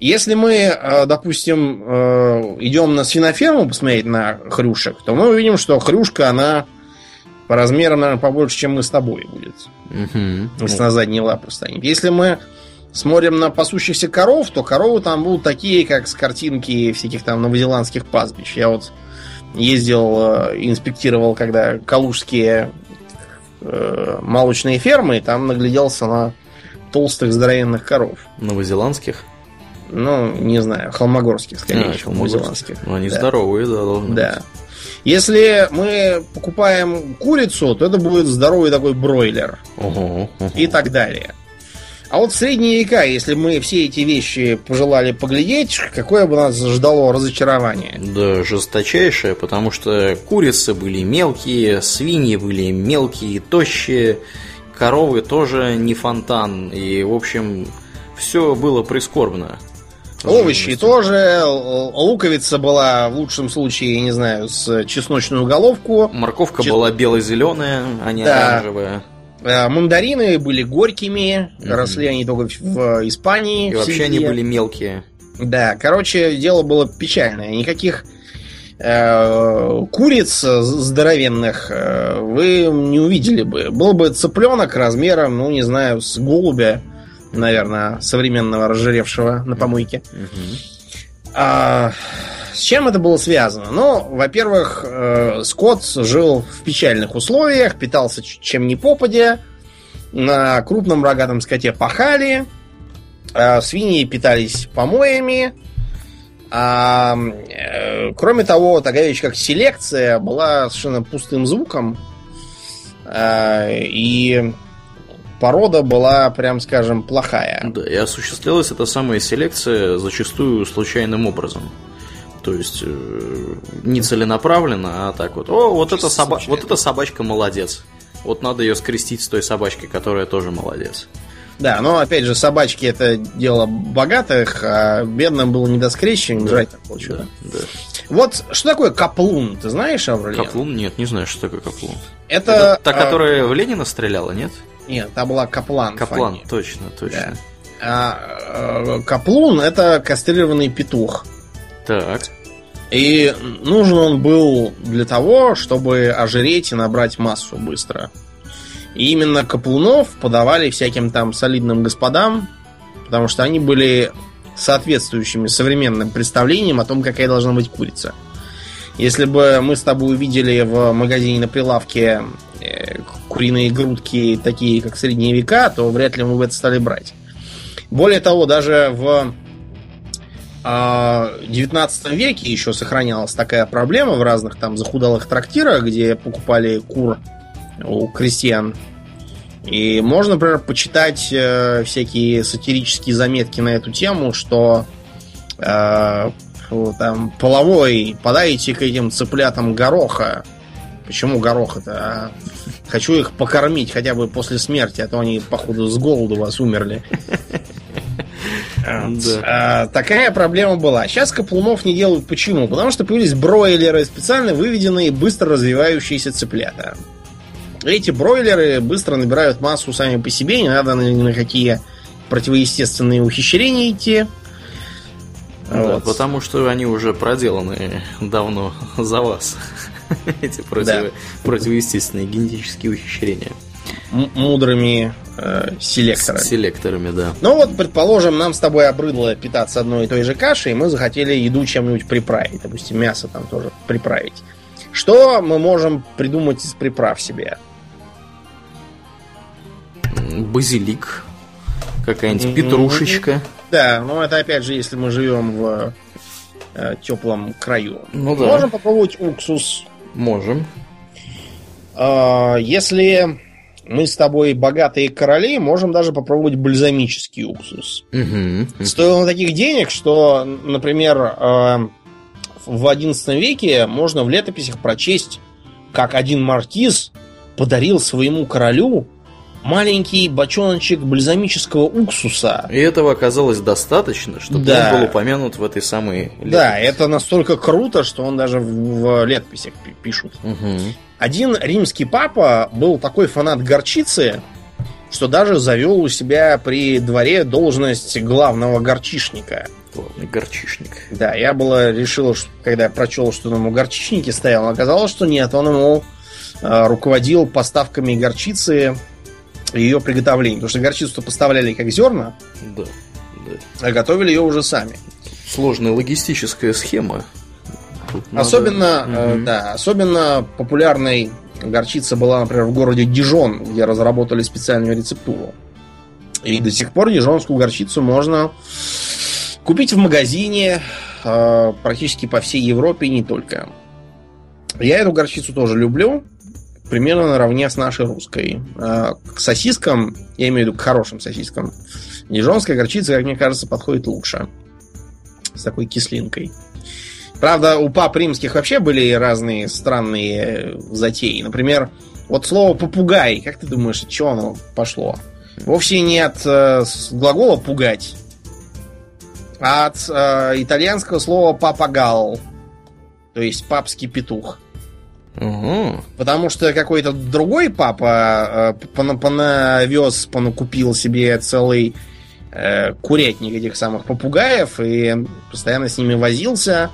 Если мы, э, допустим, э, идем на свиноферму посмотреть на хрюшек, то мы увидим, что хрюшка, она по размерам, наверное, побольше, чем мы с тобой будет. Мгм. Если на задние лапы станет. Если мы смотрим на пасущихся коров, то коровы там будут такие, как с картинки всяких там новозеландских пастбищ. Я вот ездил, э, инспектировал, когда калужские э, молочные фермы, и там нагляделся на толстых здоровенных коров. Новозеландских? Ну, не знаю, холмогорских, скорее, А, холмогорских. новозеландских. Ну, они Да. здоровые, да, должны Да. Если мы покупаем курицу, то это будет здоровый такой бройлер быть. Ого, ого. и так далее. А вот средние века, если мы все эти вещи пожелали поглядеть, какое бы нас ждало разочарование? Да, жесточайшее, потому что курицы были мелкие, свиньи были мелкие, тощие, коровы тоже не фонтан, и, в общем, все было прискорбно. Овощи тоже, луковица была в лучшем случае, не знаю, с чесночную головку. Морковка Чес- была бело-зеленая, а не Да. оранжевая. Э, Мандарины были горькими, Мгм. росли они только в Испании. И в вообще они были мелкие. Да, короче, дело было печальное. Никаких э, куриц здоровенных э, вы не увидели бы. Был бы цыпленок размером, ну, не знаю, с голубя, наверное, современного разжиревшего на помойке. Мгм. А, с чем это было связано? Ну, во-первых, э, скот жил в печальных условиях, питался чем ни попадя, на крупном рогатом скоте пахали, а свиньи питались помоями. А, э, кроме того, такая вещь, как селекция, была совершенно пустым звуком. А, и порода была, прям скажем, плохая. Да, и осуществлялась эта самая селекция зачастую случайным образом. То есть э, не целенаправленно, а так вот. О, вот эта, соба- вот эта собачка молодец. Вот надо ее скрестить с той собачкой, которая тоже молодец. Да, но опять же, собачки это дело богатых, а бедным было не до скрещивания, жрать так получилось. Да. Вот что такое каплун, ты знаешь, Аврелиан? Каплун? Нет, не знаю, что такое каплун. Это, Это та, а, которая в Ленина стреляла, нет? Нет, та была каплан. Каплан, Фанни. точно, точно. А, э, каплун это кастрированный петух. Так. И нужен он был для того, чтобы ожиреть и набрать массу быстро. И именно каплунов подавали всяким там солидным господам, потому что они были соответствующими современным представлениям о том, какая должна быть курица. Если бы мы с тобой увидели в магазине на прилавке э, куриные грудки, такие как средние века, то вряд ли мы бы это стали брать. Более того, даже в а, 19 веке еще сохранялась такая проблема в разных там захудалых трактирах, где покупали кур у крестьян. И можно, например, почитать э, всякие сатирические заметки на эту тему, что э, там половой подайте к этим цыплятам гороха. Почему гороха-то? А хочу их покормить хотя бы после смерти, а то они, походу, с голоду вас умерли. Да. А, такая проблема была. Сейчас каплунов не делают. Почему? Потому что появились бройлеры, специально выведенные быстро развивающиеся цыплята. Эти бройлеры быстро набирают массу сами по себе, не надо ни на какие противоестественные ухищрения идти. Да, Вот. потому что они уже проделаны давно за вас. Эти против- Да. противоестественные генетические ухищрения. Мудрыми э, селекторами. С селекторами, да. Ну вот, предположим, нам с тобой обрыдло питаться одной и той же кашей, и мы захотели еду чем-нибудь приправить. Допустим, мясо там тоже приправить. Что мы можем придумать из приправ себе? Базилик, какая-нибудь Мгм. петрушечка. Да, но это опять же, если мы живем в э, теплом краю. Ну да. Можем попробовать уксус. Можем. А, если мы с тобой богатые короли, можем даже попробовать бальзамический уксус. Угу. Стоило на таких денег, что, например, э, в XI веке можно в летописях прочесть, как один маркиз подарил своему королю маленький бочоночек бальзамического уксуса. И этого оказалось достаточно, чтобы Да. он был упомянут в этой самой Да, это настолько круто, что он даже в, в летописях пи- пишут. Угу. Один римский папа был такой фанат горчицы, что даже завел у себя при дворе должность главного горчишника. Главный горчишник. Да, я было решил, что- когда прочел, что он ему горчичники стоял, оказалось, что нет, он ему э, руководил поставками горчицы ее приготовлением. Потому что горчицу поставляли как зерна, Да. да. а готовили ее уже сами. Сложная логистическая схема. Тут надо- Особенно, э, Мгм. да, особенно популярной горчица была, например, в городе Дижон, где разработали специальную рецептуру. И до сих пор дижонскую горчицу можно купить в магазине э, практически по всей Европе не только. Я эту горчицу тоже люблю, примерно наравне с нашей русской. Э, К сосискам, я имею в виду к хорошим сосискам, дижонская горчица, как мне кажется, подходит лучше. С такой кислинкой. Правда, у пап римских вообще были разные странные затеи. Например, вот слово попугай, как ты думаешь, от чего оно пошло? Вовсе не от э, глагола пугать, а от э, итальянского слова папагал, то есть папский петух. Ага. Потому что какой-то другой папа э, пона- понавез, понакупил себе целый э, курятник этих самых попугаев и постоянно с ними возился,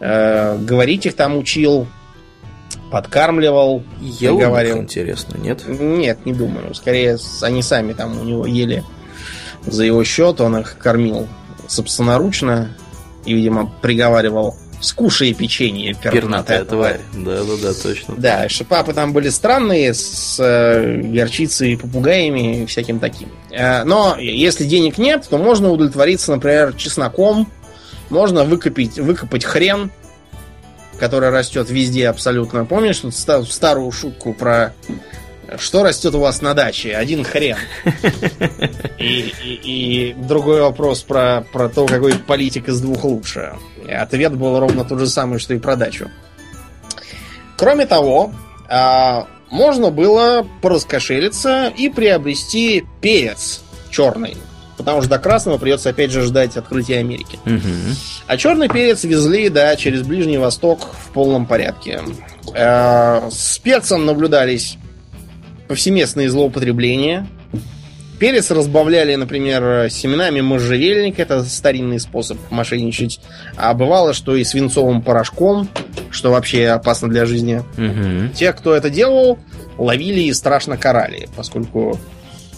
э, говорить их там учил, подкармливал. Ел говорил. интересно, нет? Нет, не думаю. Скорее, они сами там у него ели за его счет, он их кормил собственноручно и, видимо, приговаривал «Скушай печенье, Пернатая тварь. Да-да-да, точно. да, что папы там были странные, с э, горчицей попугаями и всяким таким. Э, но если денег нет, то можно удовлетвориться, например, чесноком. Можно выкопить, выкопать хрен, который растет везде абсолютно. Помнишь тут ста- старую шутку про что растет у вас на даче? Один хрен. И, и- и другой вопрос про, про то, какой политик из двух лучше. Ответ был ровно тот же самый, что и про дачу. Кроме того, а, можно было пораскошелиться и приобрести перец черный. Потому что до красного придется опять же ждать открытия Америки. Мгм. А черный перец везли, да, через Ближний Восток в полном порядке. Э, С перцем наблюдались повсеместные злоупотребления. Перец разбавляли, например, семенами можжевельника, это старинный способ мошенничать. А бывало, что и свинцовым порошком, что вообще опасно для жизни. Мгм. Те, кто это делал, ловили и страшно карали, поскольку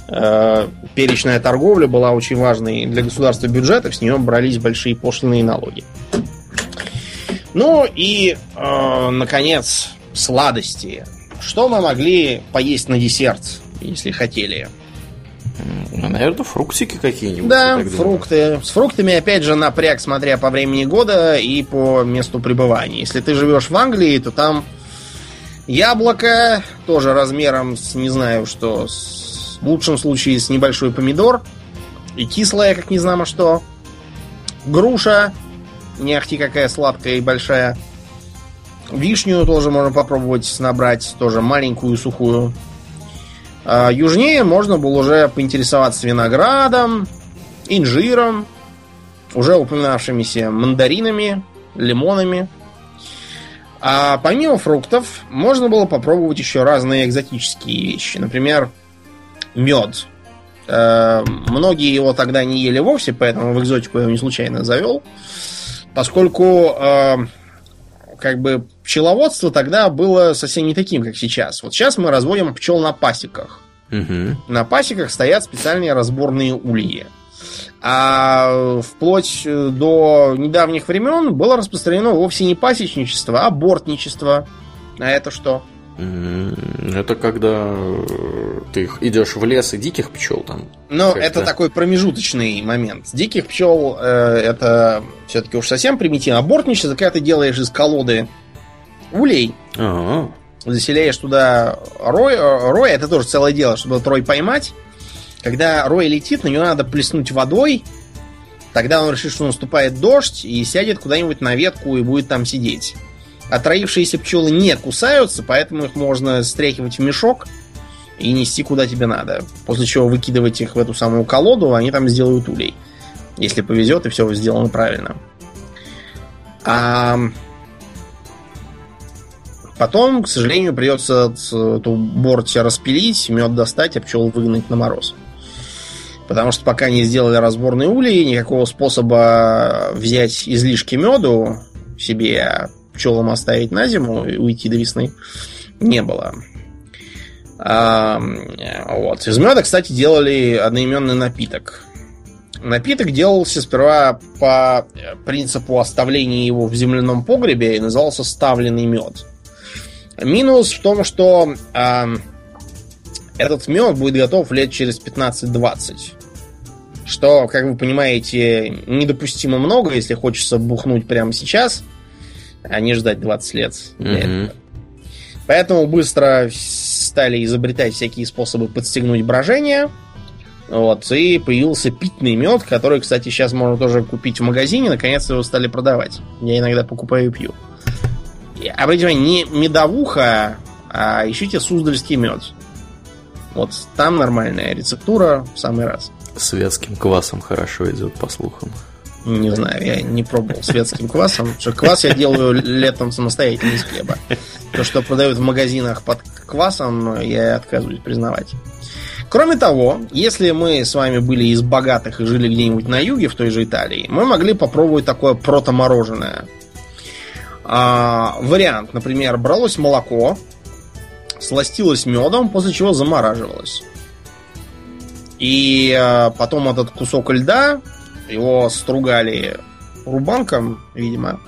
э, перечная торговля была очень важной для государства бюджетов, с нее брались большие пошлиные налоги. Ну и, э, наконец, сладости. Что мы могли поесть на десерт, если хотели? Ну, наверное, фруктики какие-нибудь. Да, фрукты. С фруктами, опять же, напряг, смотря по времени года и по месту пребывания. Если ты живешь в Англии, то там яблоко, тоже размером с, не знаю, что, с- в лучшем случае с небольшой помидор, и кислое, как не знамо что. Груша, не ахти какая сладкая и большая. Вишню тоже можно попробовать набрать, тоже маленькую, сухую. А южнее можно было уже поинтересоваться виноградом, инжиром, уже упоминавшимися мандаринами, лимонами. А помимо фруктов, можно было попробовать еще разные экзотические вещи. Например, мед. Э, Многие его тогда не ели вовсе, поэтому в экзотику я его не случайно завел. Поскольку э, как бы пчеловодство тогда было совсем не таким, как сейчас. Вот сейчас мы разводим пчел на пасеках. Мгм. На пасеках стоят специальные разборные ульи. А вплоть э, до недавних времен было распространено вовсе не пасечничество, а бортничество. А это что? Это когда э, ты идешь в лес и диких пчел там. Ну, это такой промежуточный момент. Диких пчел э, это все-таки уж совсем примитивно. Бортничество, когда ты делаешь из колоды улей, А-а-а. заселяешь туда рой, э, рой, это тоже целое дело, чтобы этот рой поймать. Когда рой летит, на него надо плеснуть водой, тогда он решит, что наступает дождь, и сядет куда-нибудь на ветку и будет там сидеть. Отроившиеся пчелы не кусаются, поэтому их можно стряхивать в мешок и нести куда тебе надо. После чего выкидывать их в эту самую колоду, они там сделают улей. Если повезет и все сделано правильно. А потом, к сожалению, придется эту борть распилить, мед достать, а пчел выгнать на мороз. Потому что пока не сделали разборные улей, никакого способа взять излишки меду себе, пчелам оставить на зиму и уйти до весны не было. А, вот. Из меда, кстати, делали одноименный напиток. Напиток делался сперва по принципу оставления его в земляном погребе и назывался ставленный мед. Минус в том, что э, этот мед будет готов лет через 15-20. Что, как вы понимаете, недопустимо много, если хочется бухнуть прямо сейчас – а не ждать 20 лет. Мгм. Поэтому быстро стали изобретать всякие способы подстегнуть брожение. Вот, и появился питный мед, который, кстати, сейчас можно тоже купить в магазине. Наконец-то его стали продавать. Я иногда покупаю и пью. И, Обратите внимание, не медовуха, а ищите суздальский мед. Вот там нормальная рецептура в самый раз. С вятским квасом хорошо идет, по слухам. Не знаю, я не пробовал светским квасом. Что квас я делаю летом самостоятельно из хлеба. То, что продают в магазинах под квасом, я отказываюсь признавать. Кроме того, если мы с вами были из богатых и жили где-нибудь на юге, в той же Италии, мы могли попробовать такое протомороженое. А, вариант, например, бралось молоко, сластилось медом, после чего замораживалось. И а, потом этот кусок льда его стругали рубанком, видимо,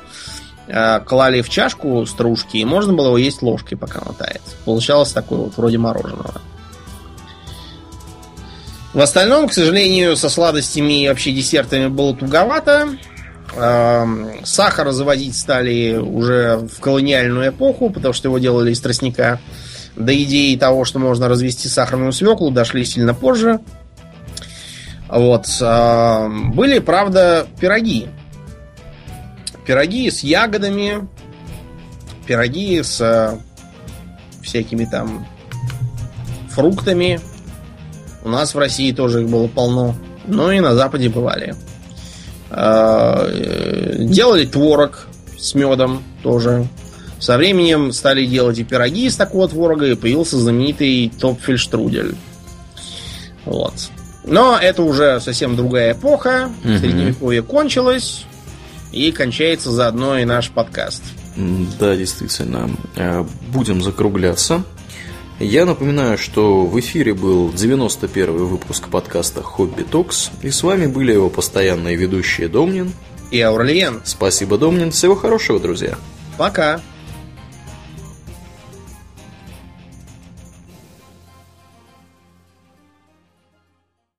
э, клали в чашку стружки, и можно было его есть ложкой, пока он тает. Получалось такое вот вроде мороженого. В остальном, к сожалению, со сладостями и вообще десертами было туговато. Эм, Сахар заводить стали уже в колониальную эпоху, потому что его делали из тростника. До идеи того, что можно развести сахарную свеклу, дошли сильно позже. Вот. а, Были, правда, пироги. Пироги с ягодами, пироги с а, всякими там фруктами. У нас в России тоже их было полно. Ну и на Западе бывали. А, э, Делали творог с медом тоже. Со временем стали делать и пироги из такого творога, и появился знаменитый топфельштрудель. Вот. Но это уже совсем другая эпоха. Мгм. Средневековье кончилось. И кончается заодно и наш подкаст. Да, действительно. Э, Будем закругляться. Я напоминаю, что в эфире был 91 выпуск подкаста «Хобби Токс», и с вами были его постоянные ведущие Домнин. И Аурлиен. Спасибо, Домнин. Всего хорошего, друзья. Пока.